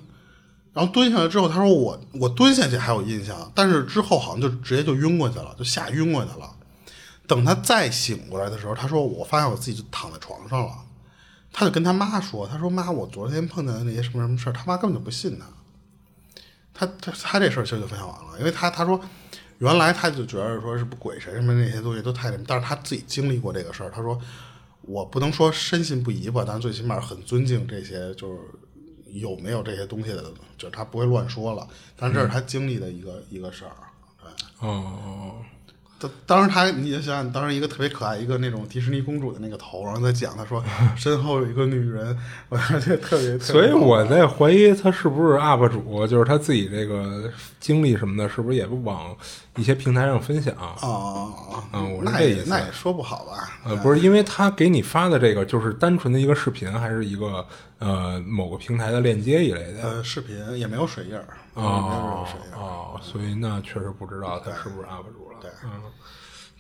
然后蹲下来之后，他说我我蹲下去还有印象，但是之后好像就直接就晕过去了，就吓晕过去了。等他再醒过来的时候，他说我发现我自己就躺在床上了。他就跟他妈说：“他说妈，我昨天碰见的那些什么什么事儿，他妈根本就不信他。他他他这事儿其实就分享完了，因为他他说原来他就觉得说是不鬼神什么那些东西都太，但是他自己经历过这个事儿，他说我不能说深信不疑吧，但是最起码很尊敬这些就是有没有这些东西的，就是他不会乱说了。但是这是他经历的一个、一个事儿，对。哦，当当时他，你就想想，当时一个特别可爱，一个那种迪士尼公主的那个头，然后在讲，他说 身后有一个女人，我觉得特别。所以我在怀疑他是不是 UP 主，就是他自己这个经历什么的，是不是也不往一些平台上分享？啊啊啊！嗯，我那。也那也说不好吧？呃，不是，因为他给你发的这个就是单纯的一个视频，还是一个呃某个平台的链接一类的？呃，视频也没有水印儿，没有哦水印儿。哦，所以那确实不知道他是不是 UP 主了。对嗯。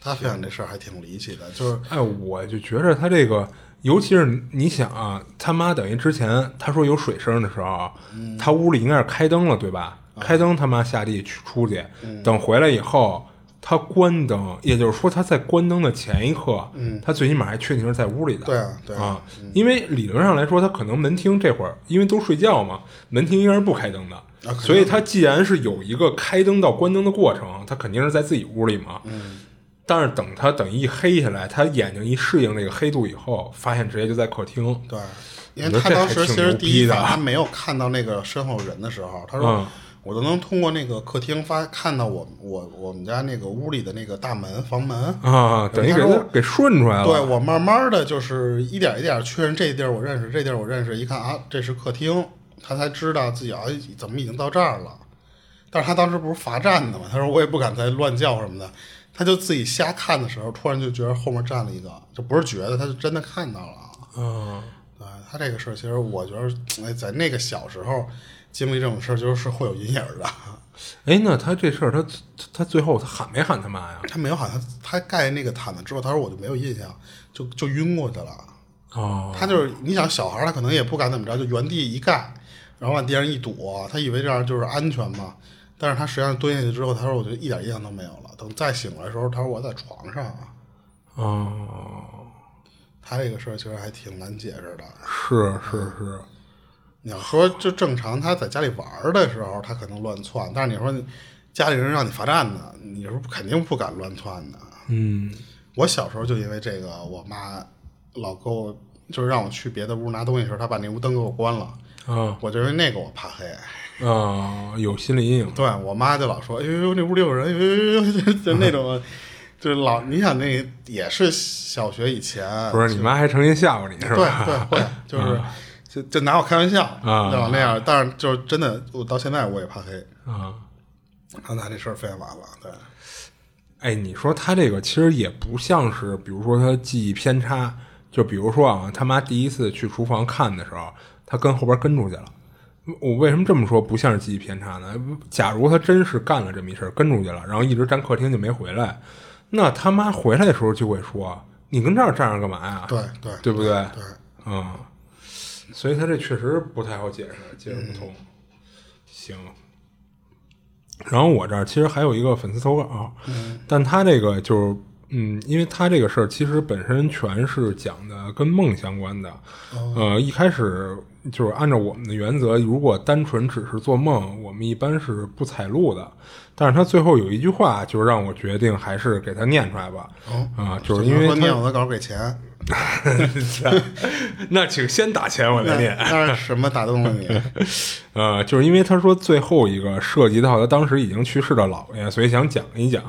他分享这事儿还挺离奇的，就是哎，我就觉着他这个，尤其是你想啊，他妈等于之前他说有水声的时候，他屋里应该是开灯了，对吧？开灯，他妈下地去出去，等回来以后，他关灯，也就是说他在关灯的前一刻，他最起码还确定是在屋里的。对啊对啊啊，因为理论上来说，他可能门厅这会儿因为都睡觉嘛，门厅应该是不开灯的。所以他既然是有一个开灯到关灯的过程，他肯定是在自己屋里嘛。嗯但是等他等一黑下来，他眼睛一适应那个黑度以后，发现直接就在客厅。对，因为他当时其实第一逼的反应他没有看到那个身后人的时候，他说、嗯我都能通过那个客厅发看到我我我们家那个屋里的那个大门房门。啊，等于给他给顺出来了。对我慢慢的就是一点一点确认这地儿我认识，这地儿我认识，一看啊这是客厅，他才知道自己啊怎么已经到这儿了。但是他当时不是罚站的嘛，他说我也不敢再乱叫什么的，他就自己瞎看的时候，突然就觉得后面站了一个，就不是觉得，他就真的看到了。嗯，对他这个事儿，其实我觉得，哎，在那个小时候经历这种事儿，就是会有阴影的。哎，那他这事儿，他他他最后他喊没喊他妈呀？他没有喊他，他盖那个毯子之后，他说我就没有印象，就就晕过去了。哦，他就是你想小孩儿，他可能也不敢怎么着，就原地一盖，然后往地上一躲，他以为这样就是安全嘛。但是他实际上蹲下去之后，他说我就一点印象都没有了。等再醒来的时候，他说我在床上啊。哦，他这个事儿其实还挺难解释的。是是是，你要说就正常，他在家里玩儿的时候，他可能乱窜，但是你说你家里人让你罚站呢，你说肯定不敢乱窜的。嗯，我小时候就因为这个，我妈老给我就是让我去别的屋拿东西的时候，她把那屋灯给我关了，啊我就是那个我怕黑。啊，有心理阴影。对我妈就老说，哎呦呦，那屋里有人，哎呦呦呦，就就那种，就是老你想那也是小学以前，不是你妈还成心吓唬你是吧？对会，就是就就拿我开玩笑啊对吧？那样，但是就是真的，我到现在我也怕黑。啊，他拿这事儿分享完了，对，哎，你说他这个其实也不像是，比如说他记忆偏差，就比如说啊，他妈第一次去厨房看的时候，他跟后边跟出去了。我为什么这么说不像是记忆偏差呢？假如他真是干了这么一事儿，跟出去了，然后一直站客厅就没回来，那他妈回来的时候就会说：“你跟这儿站着干嘛呀？”对对对不对？对，嗯，所以他这确实不太好解释，解释不通。行，然后我这儿其实还有一个粉丝投稿，但他这个就是嗯，因为他这个事儿其实本身全是讲的跟梦相关的。呃，一开始就是按照我们的原则，如果单纯只是做梦，我们一般是不采录的。但是他最后有一句话，就让我决定还是给他念出来吧。啊，就是因为他念我的稿给钱，那请先打钱，我再念。那是什么打动了你？呃，就是因为他说最后一个涉及到他当时已经去世的姥爷，所以想讲一讲。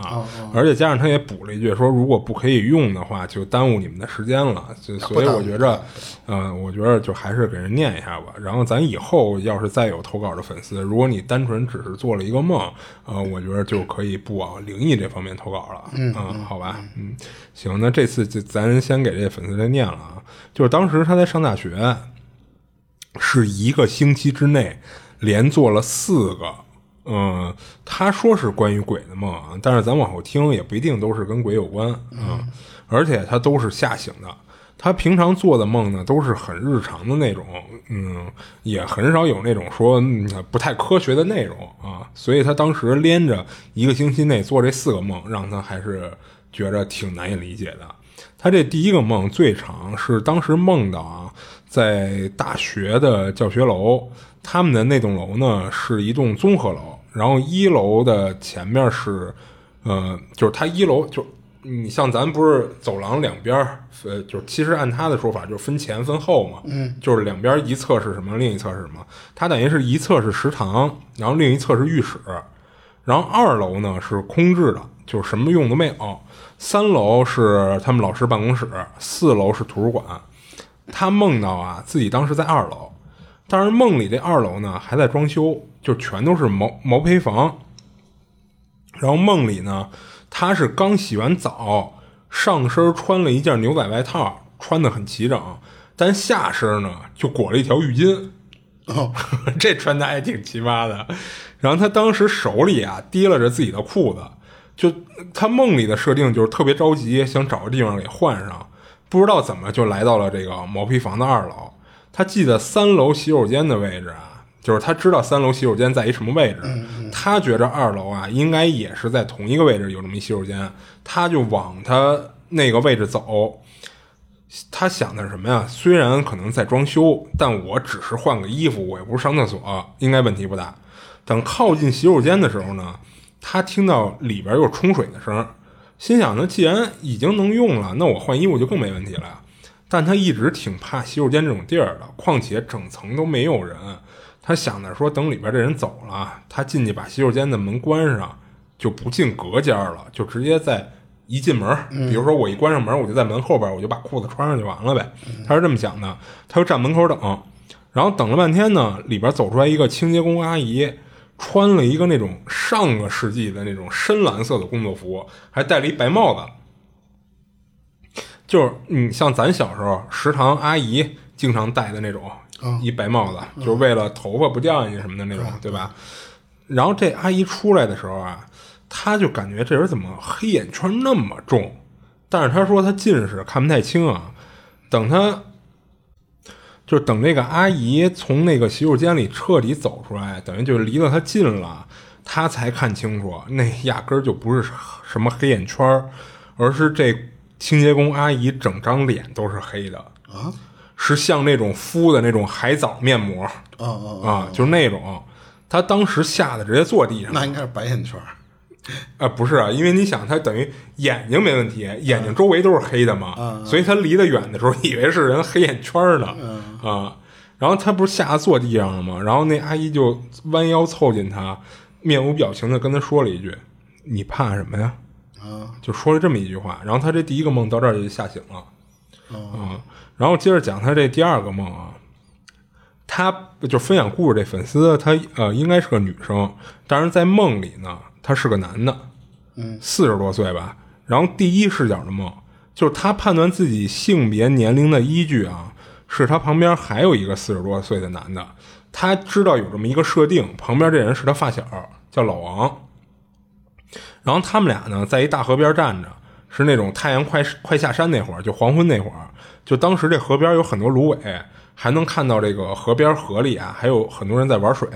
而且加上他也补了一句说，如果不可以用的话，就耽误你们的时间了。就所以我觉着，呃，我觉得就还是给人念一下吧。然后咱以后要是再有投稿的粉丝，如果你单纯只是做了一个梦，呃，我觉得就可以不往灵异这方面投稿了。嗯，好吧，嗯，行，那这次就咱先给这粉丝再念了啊。就是当时他在上大学。是一个星期之内连做了四个，嗯，他说是关于鬼的梦啊，但是咱往后听也不一定都是跟鬼有关啊，而且他都是吓醒的。他平常做的梦呢都是很日常的那种，嗯，也很少有那种说不太科学的内容啊，所以他当时连着一个星期内做这四个梦，让他还是觉着挺难以理解的。他这第一个梦最长是当时梦到啊。在大学的教学楼，他们的那栋楼呢是一栋综合楼，然后一楼的前面是，呃，就是它一楼就你像咱不是走廊两边，呃，就是其实按他的说法就是分前分后嘛，嗯，就是两边一侧是什么，另一侧是什么，它等于是一侧是食堂，然后另一侧是浴室，然后二楼呢是空置的，就是什么用都没有，三楼是他们老师办公室，四楼是图书馆。他梦到啊，自己当时在二楼，但是梦里这二楼呢还在装修，就全都是毛毛坯房。然后梦里呢，他是刚洗完澡，上身穿了一件牛仔外套，穿的很齐整，但下身呢就裹了一条浴巾。哦，这穿搭也挺奇葩的。然后他当时手里啊提拉着自己的裤子，就他梦里的设定就是特别着急，想找个地方给换上。不知道怎么就来到了这个毛坯房的二楼。他记得三楼洗手间的位置啊，就是他知道三楼洗手间在一什么位置。他觉着二楼啊应该也是在同一个位置有这么一洗手间，他就往他那个位置走。他想的是什么呀？虽然可能在装修，但我只是换个衣服，我又不是上厕所，应该问题不大。等靠近洗手间的时候呢，他听到里边有冲水的声。心想呢，既然已经能用了，那我换衣服就更没问题了呀。但他一直挺怕洗手间这种地儿的，况且整层都没有人。他想着说，等里边这人走了，他进去把洗手间的门关上，就不进隔间了，就直接在一进门，比如说我一关上门，我就在门后边，我就把裤子穿上就完了呗。他是这么想的，他就站门口等，然后等了半天呢，里边走出来一个清洁工阿姨。穿了一个那种上个世纪的那种深蓝色的工作服，还戴了一白帽子，就是你像咱小时候食堂阿姨经常戴的那种一白帽子，就是为了头发不掉下去什么的那种，对吧？然后这阿姨出来的时候啊，她就感觉这人怎么黑眼圈那么重，但是她说她近视看不太清啊，等他。就等那个阿姨从那个洗手间里彻底走出来，等于就离了她近了，她才看清楚，那压根儿就不是什么黑眼圈而是这清洁工阿姨整张脸都是黑的啊，是像那种敷的那种海藻面膜啊啊啊，就是那种，她当时吓得直接坐地上。那应该是白眼圈啊，不是啊，因为你想，他等于眼睛没问题，眼睛周围都是黑的嘛，所以他离得远的时候，以为是人黑眼圈呢，啊，然后他不是吓得坐地上了吗？然后那阿姨就弯腰凑近他，面无表情的跟他说了一句：“你怕什么呀？”啊，就说了这么一句话。然后他这第一个梦到这儿就吓醒了，啊，然后接着讲他这第二个梦啊，他就分享故事这粉丝，他呃应该是个女生，但是在梦里呢。他是个男的，嗯，四十多岁吧。然后第一视角的梦，就是他判断自己性别年龄的依据啊，是他旁边还有一个四十多岁的男的。他知道有这么一个设定，旁边这人是他发小，叫老王。然后他们俩呢，在一大河边站着，是那种太阳快快下山那会儿，就黄昏那会儿，就当时这河边有很多芦苇，还能看到这个河边河里啊，还有很多人在玩水。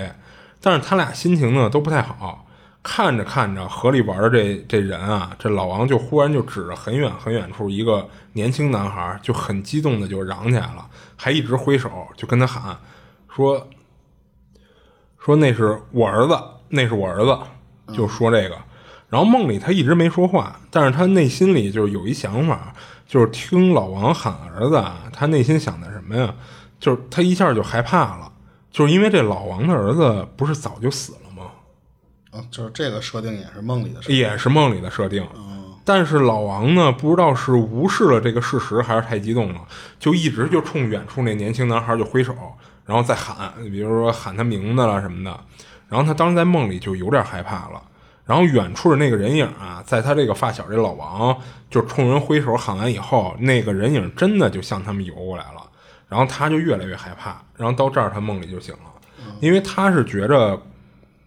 但是他俩心情呢都不太好。看着看着，河里玩的这这人啊，这老王就忽然就指着很远很远处一个年轻男孩，就很激动的就嚷起来了，还一直挥手就跟他喊说说那是我儿子，那是我儿子，就说这个。然后梦里他一直没说话，但是他内心里就是有一想法，就是听老王喊儿子啊，他内心想的什么呀？就是他一下就害怕了，就是因为这老王的儿子不是早就死了？啊，就是这个设定也是梦里的设定，也是梦里的设定。但是老王呢，不知道是无视了这个事实，还是太激动了，就一直就冲远处那年轻男孩就挥手，然后再喊，比如说喊他名字了什么的。然后他当时在梦里就有点害怕了。然后远处的那个人影啊，在他这个发小这老王就冲人挥手喊完以后，那个人影真的就向他们游过来了。然后他就越来越害怕。然后到这儿他梦里就醒了，因为他是觉着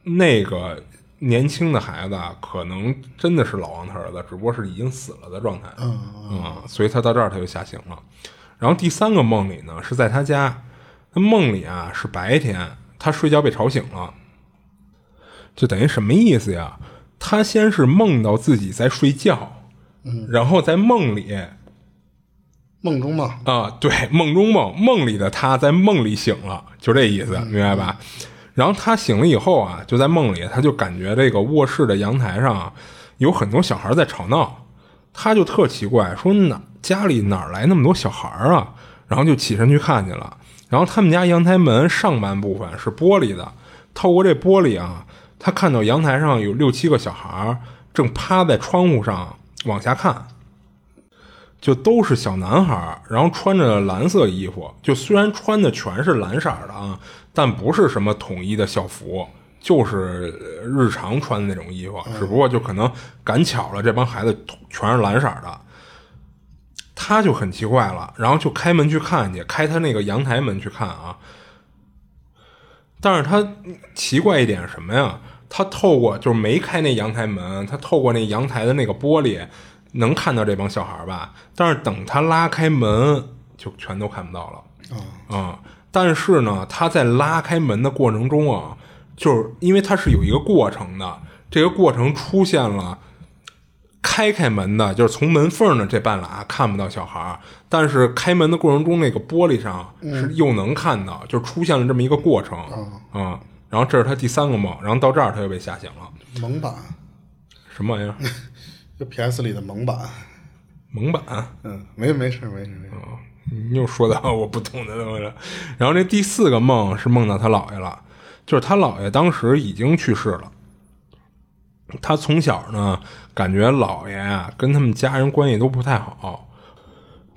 那个。年轻的孩子可能真的是老王他儿子，只不过是已经死了的状态。嗯嗯，所以他到这儿他就吓醒了。然后第三个梦里呢，是在他家，他梦里啊是白天，他睡觉被吵醒了，就等于什么意思呀？他先是梦到自己在睡觉，嗯，然后在梦里，梦中梦啊，对，梦中梦，梦里的他在梦里醒了，就这意思，明白吧？然后他醒了以后啊，就在梦里，他就感觉这个卧室的阳台上有很多小孩在吵闹，他就特奇怪，说哪家里哪来那么多小孩啊？然后就起身去看去了。然后他们家阳台门上半部分是玻璃的，透过这玻璃啊，他看到阳台上有六七个小孩正趴在窗户上往下看，就都是小男孩，然后穿着蓝色衣服，就虽然穿的全是蓝色的啊。但不是什么统一的校服，就是日常穿的那种衣服，只不过就可能赶巧了，这帮孩子全是蓝色的，他就很奇怪了，然后就开门去看去，开他那个阳台门去看啊。但是他奇怪一点是什么呀？他透过就是没开那阳台门，他透过那阳台的那个玻璃能看到这帮小孩吧？但是等他拉开门，就全都看不到了。啊。但是呢，他在拉开门的过程中啊，就是因为他是有一个过程的，这个过程出现了开开门的，就是从门缝的这半拉看不到小孩但是开门的过程中那个玻璃上是又能看到，就出现了这么一个过程啊。然后这是他第三个梦，然后到这儿他就被吓醒了。蒙版？什么玩意儿？就 P.S. 里的蒙版？蒙版？嗯，没没事没事没事。你又说到 我不懂的东西了。然后这第四个梦是梦到他姥爷了，就是他姥爷当时已经去世了。他从小呢，感觉姥爷啊跟他们家人关系都不太好，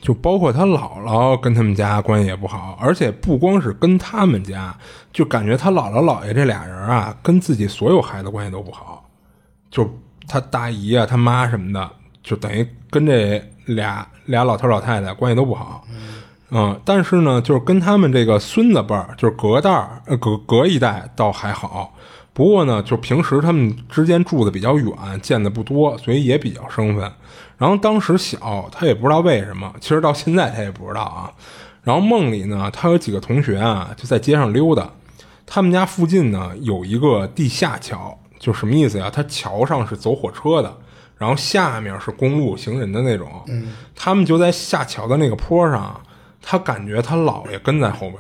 就包括他姥姥跟他们家关系也不好，而且不光是跟他们家，就感觉他姥姥姥爷这俩人啊，跟自己所有孩子关系都不好。就他大姨啊、他妈什么的，就等于跟这。俩俩老头老太太关系都不好，嗯，但是呢，就是跟他们这个孙子辈儿，就是隔代儿，隔隔一代倒还好。不过呢，就平时他们之间住的比较远，见的不多，所以也比较生分。然后当时小，他也不知道为什么，其实到现在他也不知道啊。然后梦里呢，他有几个同学啊，就在街上溜达。他们家附近呢有一个地下桥，就什么意思呀？他桥上是走火车的。然后下面是公路行人的那种，他们就在下桥的那个坡上，他感觉他姥爷跟在后边，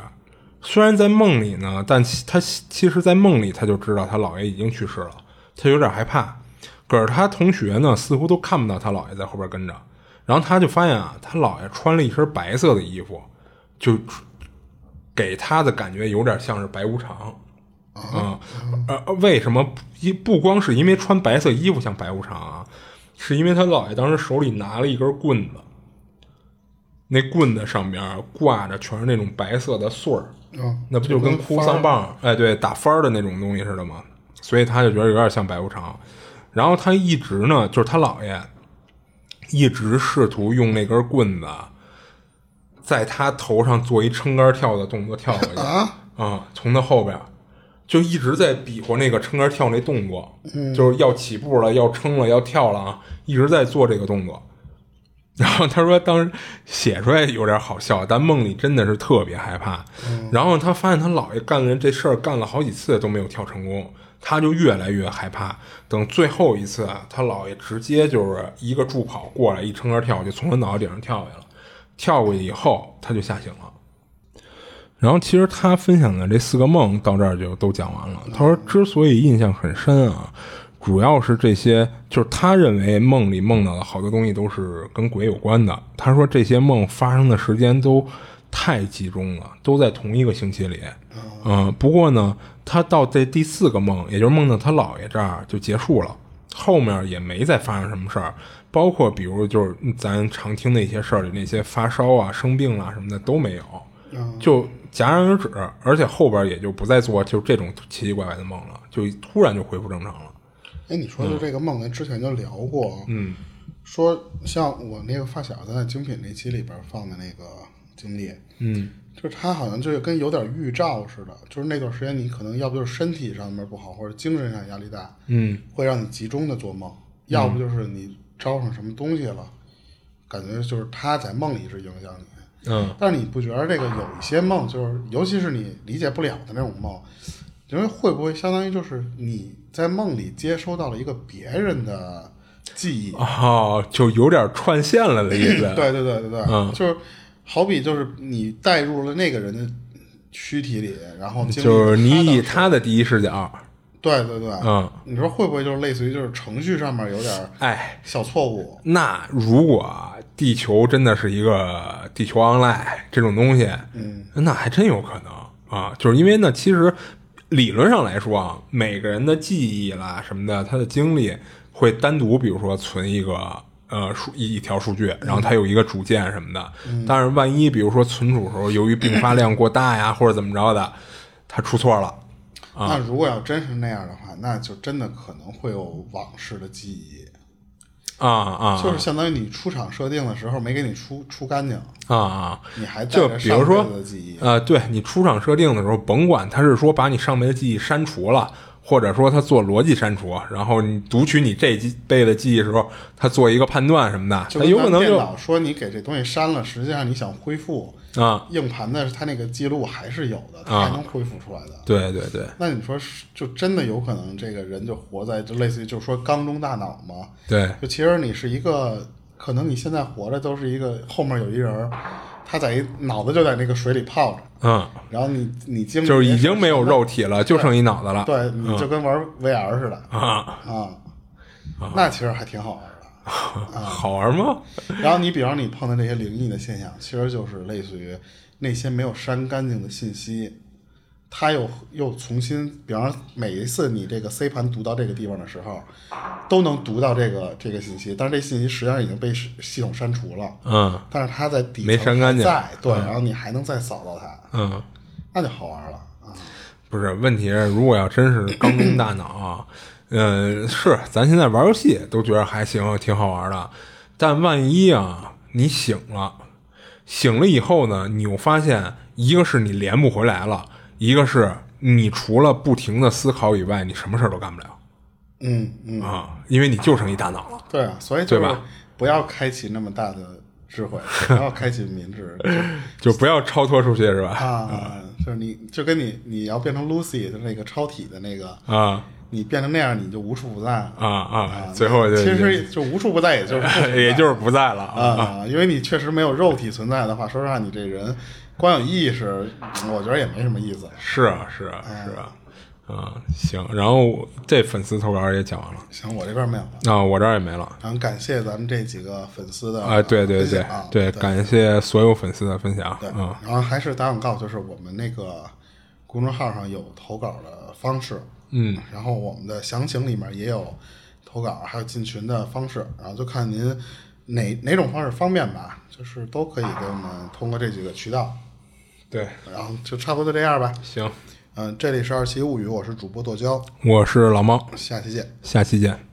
虽然在梦里呢，但他其实，在梦里他就知道他姥爷已经去世了，他有点害怕。可是他同学呢，似乎都看不到他姥爷在后边跟着，然后他就发现啊，他姥爷穿了一身白色的衣服，就给他的感觉有点像是白无常。啊，呃，为什么一不光是因为穿白色衣服像白无常啊？是因为他姥爷当时手里拿了一根棍子，那棍子上边挂着全是那种白色的穗儿，那不就跟哭丧棒，哎，对，打幡的那种东西似的吗？所以他就觉得有点像白无常。然后他一直呢，就是他姥爷一直试图用那根棍子在他头上做一撑杆跳的动作跳过去啊，从他后边。就一直在比划那个撑杆跳那动作，就是要起步了，要撑了，要跳了啊！一直在做这个动作。然后他说，当时写出来有点好笑，但梦里真的是特别害怕。然后他发现他姥爷干了这事儿，干了好几次都没有跳成功。他就越来越害怕。等最后一次，他姥爷直接就是一个助跑过来，一撑杆跳，就从他脑袋顶上跳下来了。跳过去以后，他就吓醒了。然后，其实他分享的这四个梦到这儿就都讲完了。他说，之所以印象很深啊，主要是这些，就是他认为梦里梦到的好多东西都是跟鬼有关的。他说，这些梦发生的时间都太集中了，都在同一个星期里。嗯，不过呢，他到这第四个梦，也就是梦到他姥爷这儿就结束了，后面也没再发生什么事儿。包括比如就是咱常听的一些事儿里那些发烧啊、生病啊什么的都没有，就戛然而止，而且后边也就不再做就这种奇奇怪怪的梦了，就突然就恢复正常了。哎，你说的这个梦，咱之前就聊过，嗯，说像我那个发小在精品那期里边放的那个经历，嗯，就是他好像就跟有点预兆似的，就是那段时间你可能要不就是身体上面不好，或者精神上压力大，嗯，会让你集中的做梦，要不就是你招上什么东西了，感觉就是他在梦里是影响你。嗯，但是你不觉得这个有一些梦，就是尤其是你理解不了的那种梦，因为会不会相当于就是你在梦里接收到了一个别人的记忆？哦，就有点串线了的意思。对对对对对，嗯。就是好比就是你带入了那个人的躯体里，然后就是你以他的第一视角，对对对，嗯，你说会不会就是类似于就是程序上面有点哎，小错误？那如果地球真的是一个地球 online 这种东西，嗯，那还真有可能啊，就是因为呢，其实理论上来说啊，每个人的记忆啦什么的，他的经历会单独，比如说存一个呃数一一条数据，然后它有一个主件什么的。但是万一比如说存储时候由于并发量过大呀，或者怎么着的，它出错了，那如果要真是那样的话，那就真的可能会有往事的记忆，啊啊，就是相当于你出厂设定的时候没给你出出干净，啊啊。你还带就比如说辈子的记忆。呃，对你出厂设定的时候，甭管他是说把你上辈的记忆删除了，或者说他做逻辑删除，然后你读取你这一辈的记忆的时候，他做一个判断什么的，他就有可能就电脑说你给这东西删了，实际上你想恢复啊，硬盘的，它那个记录还是有的，它啊还能恢复出来的。对对对。那你说是就真的有可能这个人就活在就类似于就是说缸中大脑吗？对。就其实你是一个，可能你现在活着都是一个后面有一人，他在一脑子就在那个水里泡着，嗯，然后你你经历就是已经没有肉体了，就剩一脑子了，对，你就跟玩 VR 似的。啊，啊，那其实还挺好。好玩吗？然后你比方你碰到这些灵异的现象，其实就是类似于那些没有删干净的信息，它又又重新，比方每一次你这个 C 盘读到这个地方的时候，都能读到这个这个信息，但是这信息实际上已经被系系统删除了，嗯。但是它在底层没删干净。对，然后你还能再扫到它，嗯，那就好玩了啊。不是，问题是如果要真是缸中大脑啊，呃，是咱现在玩游戏都觉得还行，挺好玩的，但万一啊你醒了，醒了以后呢，你又发现一个是你连不回来了，一个是你除了不停的思考以外，你什么事儿都干不了。嗯嗯，啊，因为你就剩一大脑了。对啊，所以就是对吧不要开启那么大的智慧，不要开启民智，就就不要超脱出去是吧？啊，就是你就跟你你要变成 Lucy 的那个超体的那个，啊你变成那样你就无处不在了啊啊！最后就其实就无处不在，也就是 也就是不在了啊。啊，因为你确实没有肉体存在的话，说实话，你这人光有意识，我觉得也没什么意思。是啊是啊是啊，啊行，然后这粉丝投稿也讲完了。行，我这边没有了。啊，我这儿也没了。然后感谢咱们这几个粉丝的啊，对对对对，感谢所有粉丝的分享。对，嗯然后还是打广告，就是我们那个公众号上有投稿的方式，嗯，然后我们的详情里面也有投稿，还有进群的方式，然后就看您哪哪种方式方便吧，就是都可以给我们通过这几个渠道，对，然后就差不多就这样吧。行，嗯、这里是二七物语，我是主播剁椒，我是老猫，下期见。下期见。